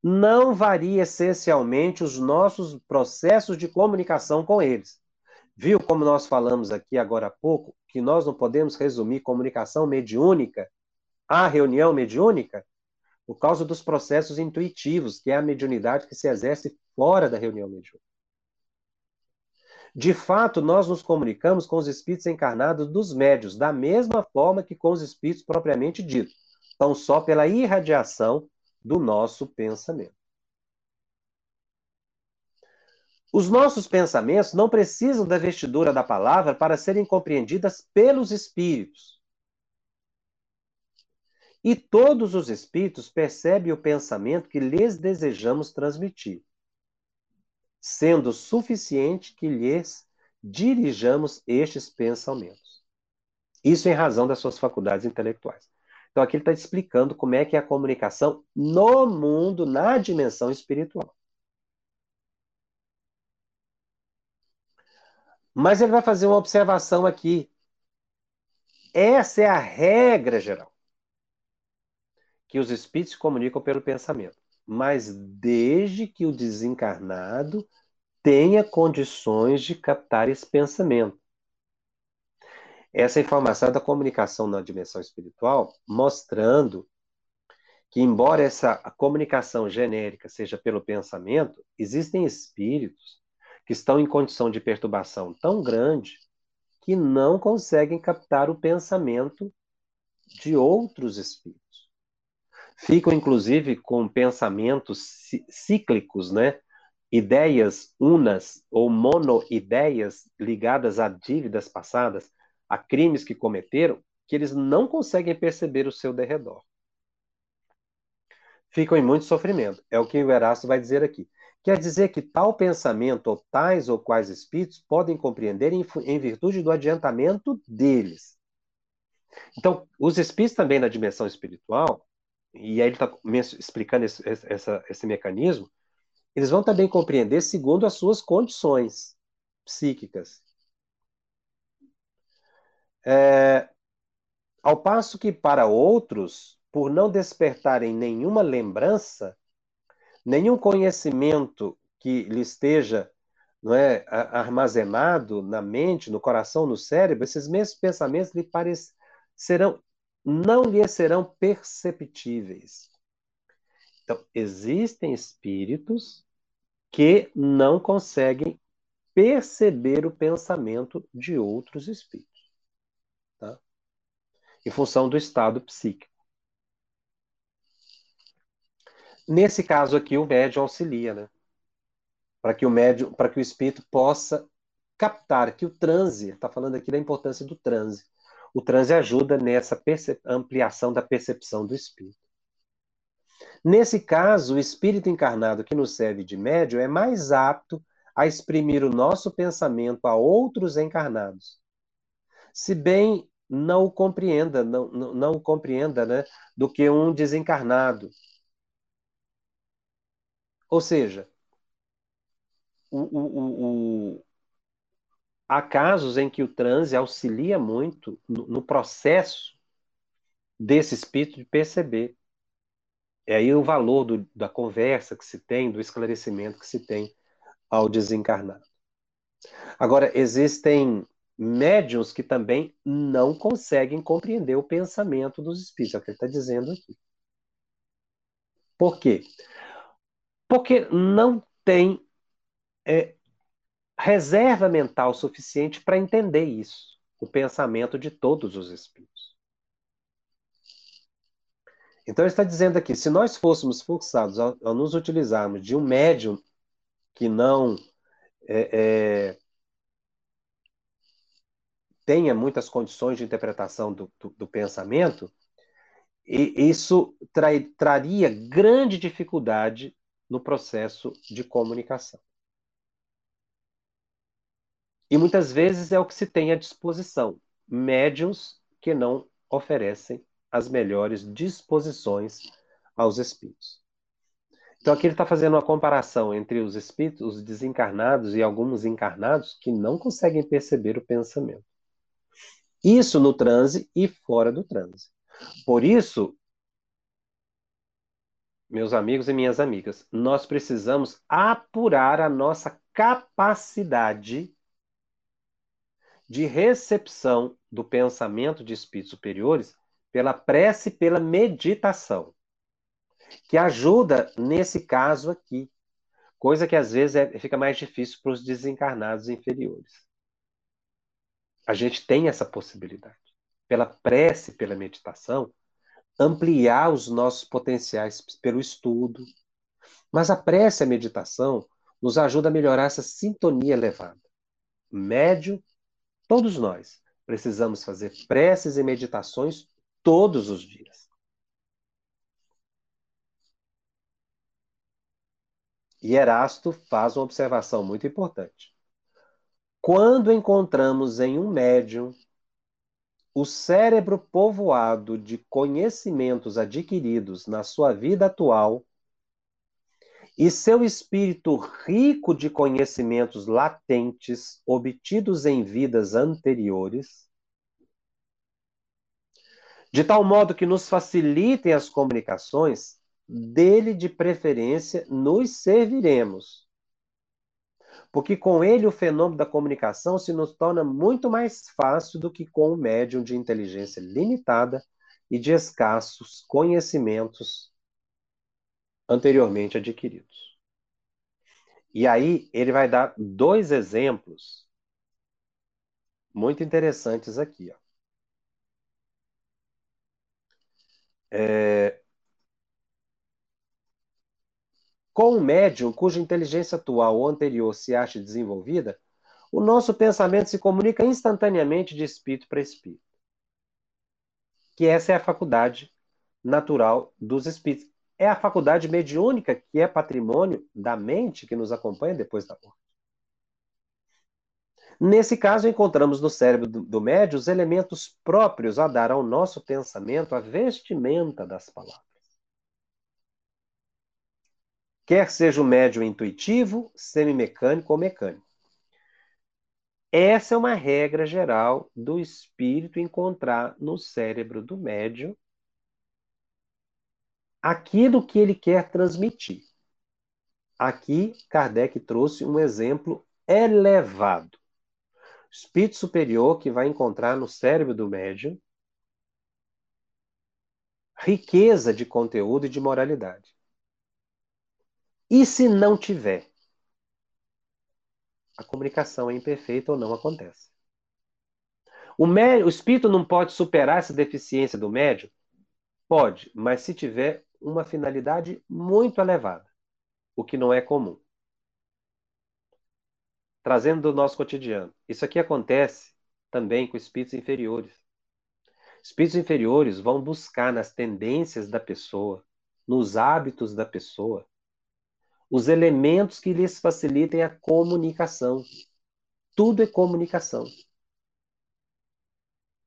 não varia essencialmente os nossos processos de comunicação com eles. Viu como nós falamos aqui agora há pouco, que nós não podemos resumir comunicação mediúnica à reunião mediúnica? Por causa dos processos intuitivos, que é a mediunidade que se exerce fora da reunião mediúnica. De fato, nós nos comunicamos com os espíritos encarnados dos médios, da mesma forma que com os espíritos propriamente ditos, tão só pela irradiação do nosso pensamento. Os nossos pensamentos não precisam da vestidura da palavra para serem compreendidas pelos espíritos. E todos os espíritos percebem o pensamento que lhes desejamos transmitir sendo suficiente que lhes dirijamos estes pensamentos. Isso em razão das suas faculdades intelectuais. Então aqui ele está explicando como é que é a comunicação no mundo, na dimensão espiritual. Mas ele vai fazer uma observação aqui. Essa é a regra geral. Que os espíritos comunicam pelo pensamento mas desde que o desencarnado tenha condições de captar esse pensamento. Essa informação é da comunicação na dimensão espiritual, mostrando que, embora essa comunicação genérica seja pelo pensamento, existem espíritos que estão em condição de perturbação tão grande que não conseguem captar o pensamento de outros espíritos. Ficam, inclusive, com pensamentos cíclicos, né? ideias unas ou monoideias ligadas a dívidas passadas, a crimes que cometeram, que eles não conseguem perceber o seu derredor. Ficam em muito sofrimento. É o que o Erasto vai dizer aqui. Quer dizer que tal pensamento, ou tais ou quais espíritos, podem compreender em, em virtude do adiantamento deles. Então, os espíritos também na dimensão espiritual, e aí ele está explicando esse, esse, esse mecanismo, eles vão também compreender segundo as suas condições psíquicas. É, ao passo que para outros, por não despertarem nenhuma lembrança, nenhum conhecimento que lhe esteja não é, armazenado na mente, no coração, no cérebro, esses mesmos pensamentos lhe parecerão, não lhe serão perceptíveis. Então, existem espíritos que não conseguem perceber o pensamento de outros espíritos, tá? em função do estado psíquico. Nesse caso aqui, o médium auxilia, né? Para que o médium, para que o espírito possa captar que o transe, está falando aqui da importância do transe. O transe ajuda nessa ampliação da percepção do espírito. Nesse caso, o espírito encarnado que nos serve de médium é mais apto a exprimir o nosso pensamento a outros encarnados. Se bem não o compreenda, não, não, o compreenda, né, do que um desencarnado, ou seja, o, o, há casos em que o transe auxilia muito no, no processo desse espírito de perceber. É aí o valor do, da conversa que se tem, do esclarecimento que se tem ao desencarnado. Agora, existem médiums que também não conseguem compreender o pensamento dos espíritos, é o que ele está dizendo aqui. Por quê? Porque não tem é, reserva mental suficiente para entender isso, o pensamento de todos os espíritos. Então ele está dizendo aqui, se nós fôssemos forçados a, a nos utilizarmos de um médium que não é, é, tenha muitas condições de interpretação do, do, do pensamento, e isso traria grande dificuldade no processo de comunicação. E muitas vezes é o que se tem à disposição, médiums que não oferecem as melhores disposições aos espíritos. Então aqui ele está fazendo uma comparação entre os espíritos, os desencarnados e alguns encarnados que não conseguem perceber o pensamento. Isso no transe e fora do transe. Por isso, meus amigos e minhas amigas, nós precisamos apurar a nossa capacidade de recepção do pensamento de espíritos superiores pela prece e pela meditação, que ajuda nesse caso aqui, coisa que às vezes é, fica mais difícil para os desencarnados inferiores. A gente tem essa possibilidade. Pela prece, pela meditação, ampliar os nossos potenciais pelo estudo. Mas a prece e a meditação nos ajuda a melhorar essa sintonia elevada. Médio, todos nós precisamos fazer preces e meditações todos os dias. E Erasto faz uma observação muito importante. Quando encontramos em um médium o cérebro povoado de conhecimentos adquiridos na sua vida atual e seu espírito rico de conhecimentos latentes obtidos em vidas anteriores, de tal modo que nos facilitem as comunicações, dele de preferência nos serviremos. Porque com ele o fenômeno da comunicação se nos torna muito mais fácil do que com o médium de inteligência limitada e de escassos conhecimentos anteriormente adquiridos. E aí ele vai dar dois exemplos muito interessantes aqui. Ó. É... Com um médium cuja inteligência atual ou anterior se acha desenvolvida, o nosso pensamento se comunica instantaneamente de espírito para espírito. Que essa é a faculdade natural dos espíritos. É a faculdade mediúnica que é patrimônio da mente que nos acompanha depois da morte. Nesse caso, encontramos no cérebro do, médium os elementos próprios a dar ao nosso pensamento a vestimenta das palavras. Quer seja o médium intuitivo, semimecânico ou mecânico. Essa é uma regra geral do espírito encontrar no cérebro do médium aquilo que ele quer transmitir. Aqui, Kardec trouxe um exemplo elevado. Espírito superior que vai encontrar no cérebro do médium riqueza de conteúdo e de moralidade. E se não tiver? A comunicação é imperfeita ou não acontece. O, médio, o espírito não pode superar essa deficiência do médium? Pode, mas se tiver uma finalidade muito elevada, o que não é comum. Trazendo do nosso cotidiano. Isso aqui acontece também com espíritos inferiores. Espíritos inferiores vão buscar nas tendências da pessoa, nos hábitos da pessoa, os elementos que lhes facilitem a comunicação. Tudo é comunicação.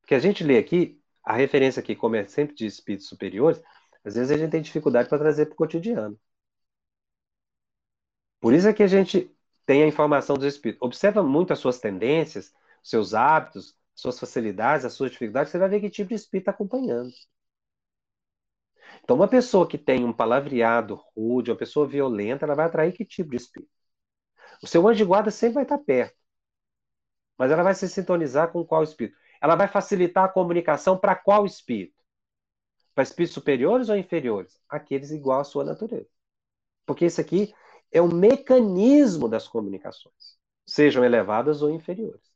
Porque a gente lê aqui, a referência aqui, como é sempre de espíritos superiores, às vezes a gente tem dificuldade para trazer para o cotidiano. Por isso é que a gente tem a informação dos espíritos. Observa muito as suas tendências, seus hábitos, suas facilidades, as suas dificuldades, você vai ver que tipo de espírito está acompanhando. Então, uma pessoa que tem um palavreado rude, uma pessoa violenta, ela vai atrair que tipo de espírito? O seu anjo de guarda sempre vai estar perto. Mas ela vai se sintonizar com qual espírito? Ela vai facilitar a comunicação para qual espírito? Para espíritos superiores ou inferiores? Aqueles igual à sua natureza. Porque isso aqui é o mecanismo das comunicações, sejam elevadas ou inferiores.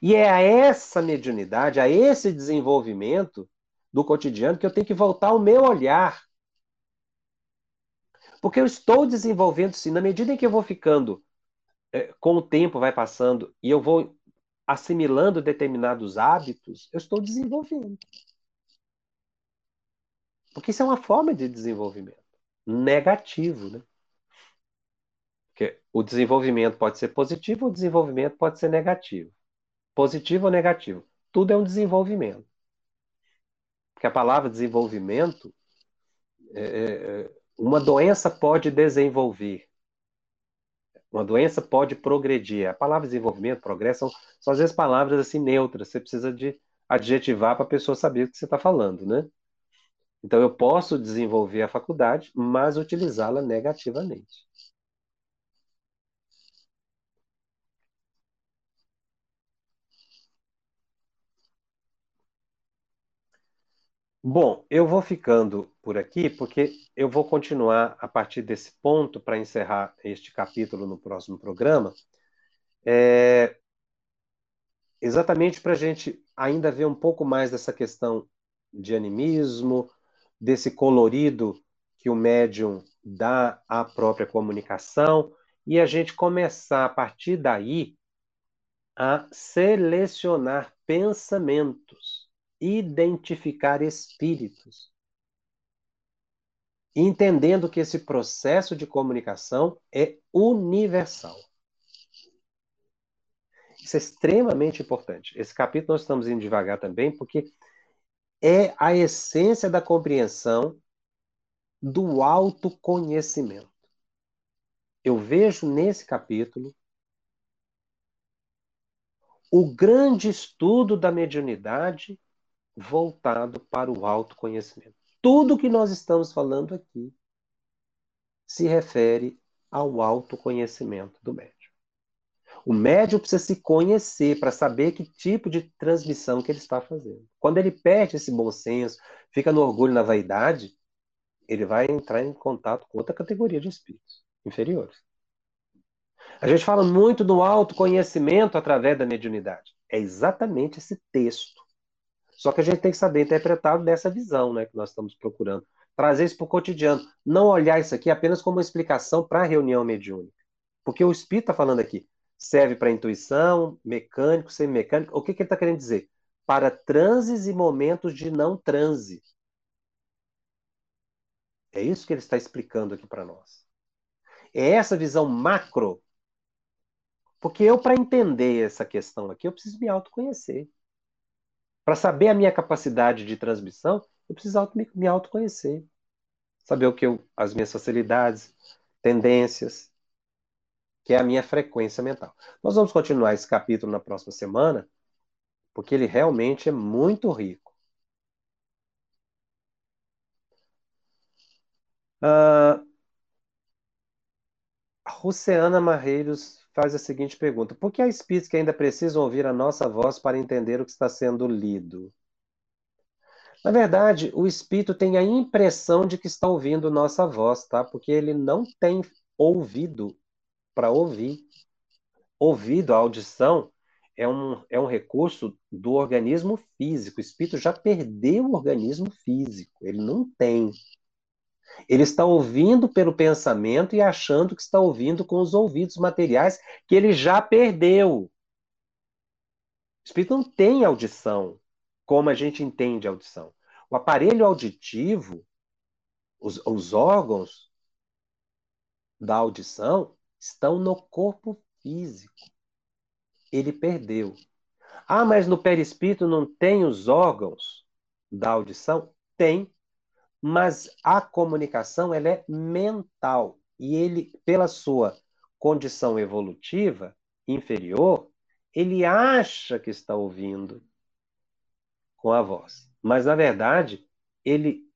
E é a essa mediunidade, a esse desenvolvimento do cotidiano que eu tenho que voltar o meu olhar. Porque eu estou desenvolvendo, sim, na medida em que eu vou ficando, é, com o tempo vai passando, e eu vou assimilando determinados hábitos, eu estou desenvolvendo. Porque isso é uma forma de desenvolvimento negativo, né? Porque o desenvolvimento pode ser positivo, o desenvolvimento pode ser negativo. Positivo ou negativo. Tudo é um desenvolvimento. Porque a palavra desenvolvimento, é, é, é uma doença pode desenvolver. Uma doença pode progredir. A palavra desenvolvimento, progresso, são, são às vezes palavras assim neutras. Você precisa de adjetivar para a pessoa saber o que você está falando, né? Então, eu posso desenvolver a faculdade, mas utilizá-la negativamente. Bom, eu vou ficando por aqui, porque eu vou continuar a partir desse ponto para encerrar este capítulo no próximo programa. É, exatamente para a gente ainda ver um pouco mais dessa questão de animismo, desse colorido que o médium dá à própria comunicação e a gente começar a partir daí a selecionar pensamentos, identificar espíritos, entendendo que esse processo de comunicação é universal. Isso é extremamente importante. Esse capítulo nós estamos indo devagar também, porque é a essência da compreensão do autoconhecimento. Eu vejo nesse capítulo o grande estudo da mediunidade voltado para o autoconhecimento. Tudo que nós estamos falando aqui se refere ao autoconhecimento do médium. O médium precisa se conhecer para saber que tipo de transmissão que ele está fazendo. Quando ele perde esse bom senso, fica no orgulho, na vaidade, ele vai entrar em contato com outra categoria de espíritos. inferiores. A gente fala muito do autoconhecimento através da mediunidade. É exatamente esse texto. Só que a gente tem que saber interpretá-lo dessa visão né, que nós estamos procurando. Trazer isso para o cotidiano. Não olhar isso aqui apenas como uma explicação para a reunião mediúnica. Porque o Espírito está falando aqui. Serve para intuição, mecânico, semimecânico. O que, que ele está querendo dizer? Para transes e momentos de não transe. É isso que ele está explicando aqui para nós. É essa visão macro. Porque eu, para entender essa questão aqui, eu preciso me autoconhecer. Para saber a minha capacidade de transmissão, eu preciso me, me autoconhecer. Saber o que eu, as minhas facilidades, tendências, que é a minha frequência mental. Nós vamos continuar esse capítulo na próxima semana, porque ele realmente é muito rico. Uh, Luciana Marreiros faz a seguinte pergunta: Por que há espíritos que ainda precisam ouvir a nossa voz para entender o que está sendo lido? Na verdade, o espírito tem a impressão de que está ouvindo nossa voz, tá? Porque ele não tem ouvido para ouvir. Ouvido, a audição, é um, é um recurso do organismo físico. O espírito já perdeu o organismo físico, ele não tem. Ele está ouvindo pelo pensamento e achando que está ouvindo com os ouvidos materiais que ele já perdeu. O espírito não tem audição, como a gente entende a audição. O aparelho auditivo, os, os órgãos da audição, estão no corpo físico. Ele perdeu. Ah, mas no perispírito não tem os órgãos da audição? Tem, mas a comunicação ela é mental e ele, pela sua condição evolutiva inferior, ele acha que está ouvindo com a voz, mas na verdade ele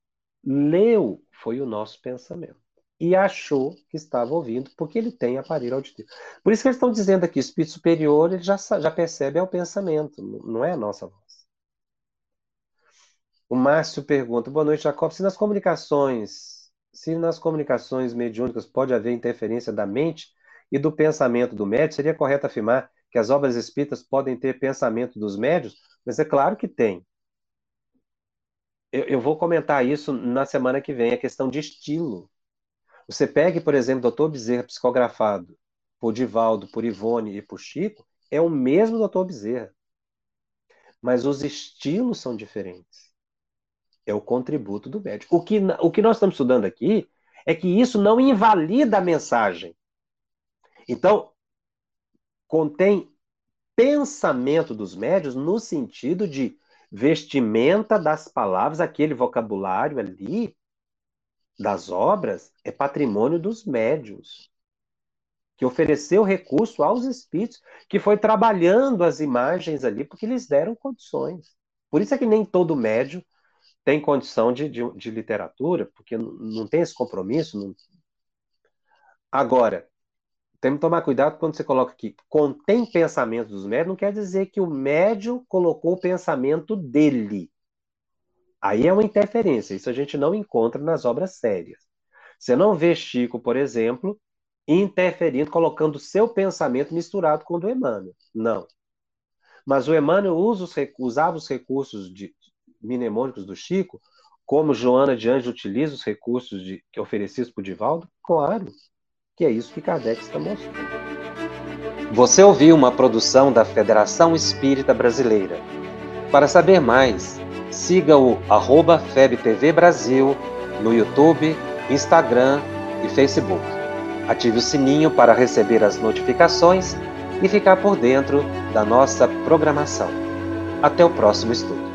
leu foi o nosso pensamento e achou que estava ouvindo porque ele tem aparelho auditivo. Por isso que eles estão dizendo aqui, o espírito superior ele já, já percebe é o pensamento, não é a nossa voz. O Márcio pergunta: Boa noite, Jacob. Se nas comunicações, se nas comunicações mediúnicas pode haver interferência da mente e do pensamento do médium, seria correto afirmar que as obras espíritas podem ter pensamento dos médios? Mas é claro que tem. Eu, eu vou comentar isso na semana que vem, a questão de estilo. Você pegue, por exemplo, Doutor Bezerra psicografado por Divaldo, por Ivone e por Chico, é o mesmo Doutor Bezerra. Mas os estilos são diferentes. É o contributo do médico. O que, o que nós estamos estudando aqui é que isso não invalida a mensagem. Então, contém pensamento dos médios no sentido de vestimenta das palavras, aquele vocabulário ali das obras é patrimônio dos médios, que ofereceu recurso aos espíritos, que foi trabalhando as imagens ali, porque eles deram condições. Por isso é que nem todo médio tem condição de, de, de literatura, porque não tem esse compromisso. Não... Agora, tem que tomar cuidado quando você coloca aqui contém pensamento dos médios, não quer dizer que o médio colocou o pensamento dele. Aí é uma interferência, isso a gente não encontra nas obras sérias. Você não vê Chico, por exemplo, interferindo, colocando seu pensamento misturado com o do Emmanuel. Não. Mas o Emmanuel usa os, usava os recursos de, mnemônicos do Chico, como Joana de Anjos utiliza os recursos de, que oferecidos por Divaldo? Claro, que é isso que Kardec está mostrando. Você ouviu uma produção da Federação Espírita Brasileira. Para saber mais, siga o arroba FebTV Brasil no YouTube, Instagram e Facebook. Ative o sininho para receber as notificações e ficar por dentro da nossa programação. Até o próximo estudo.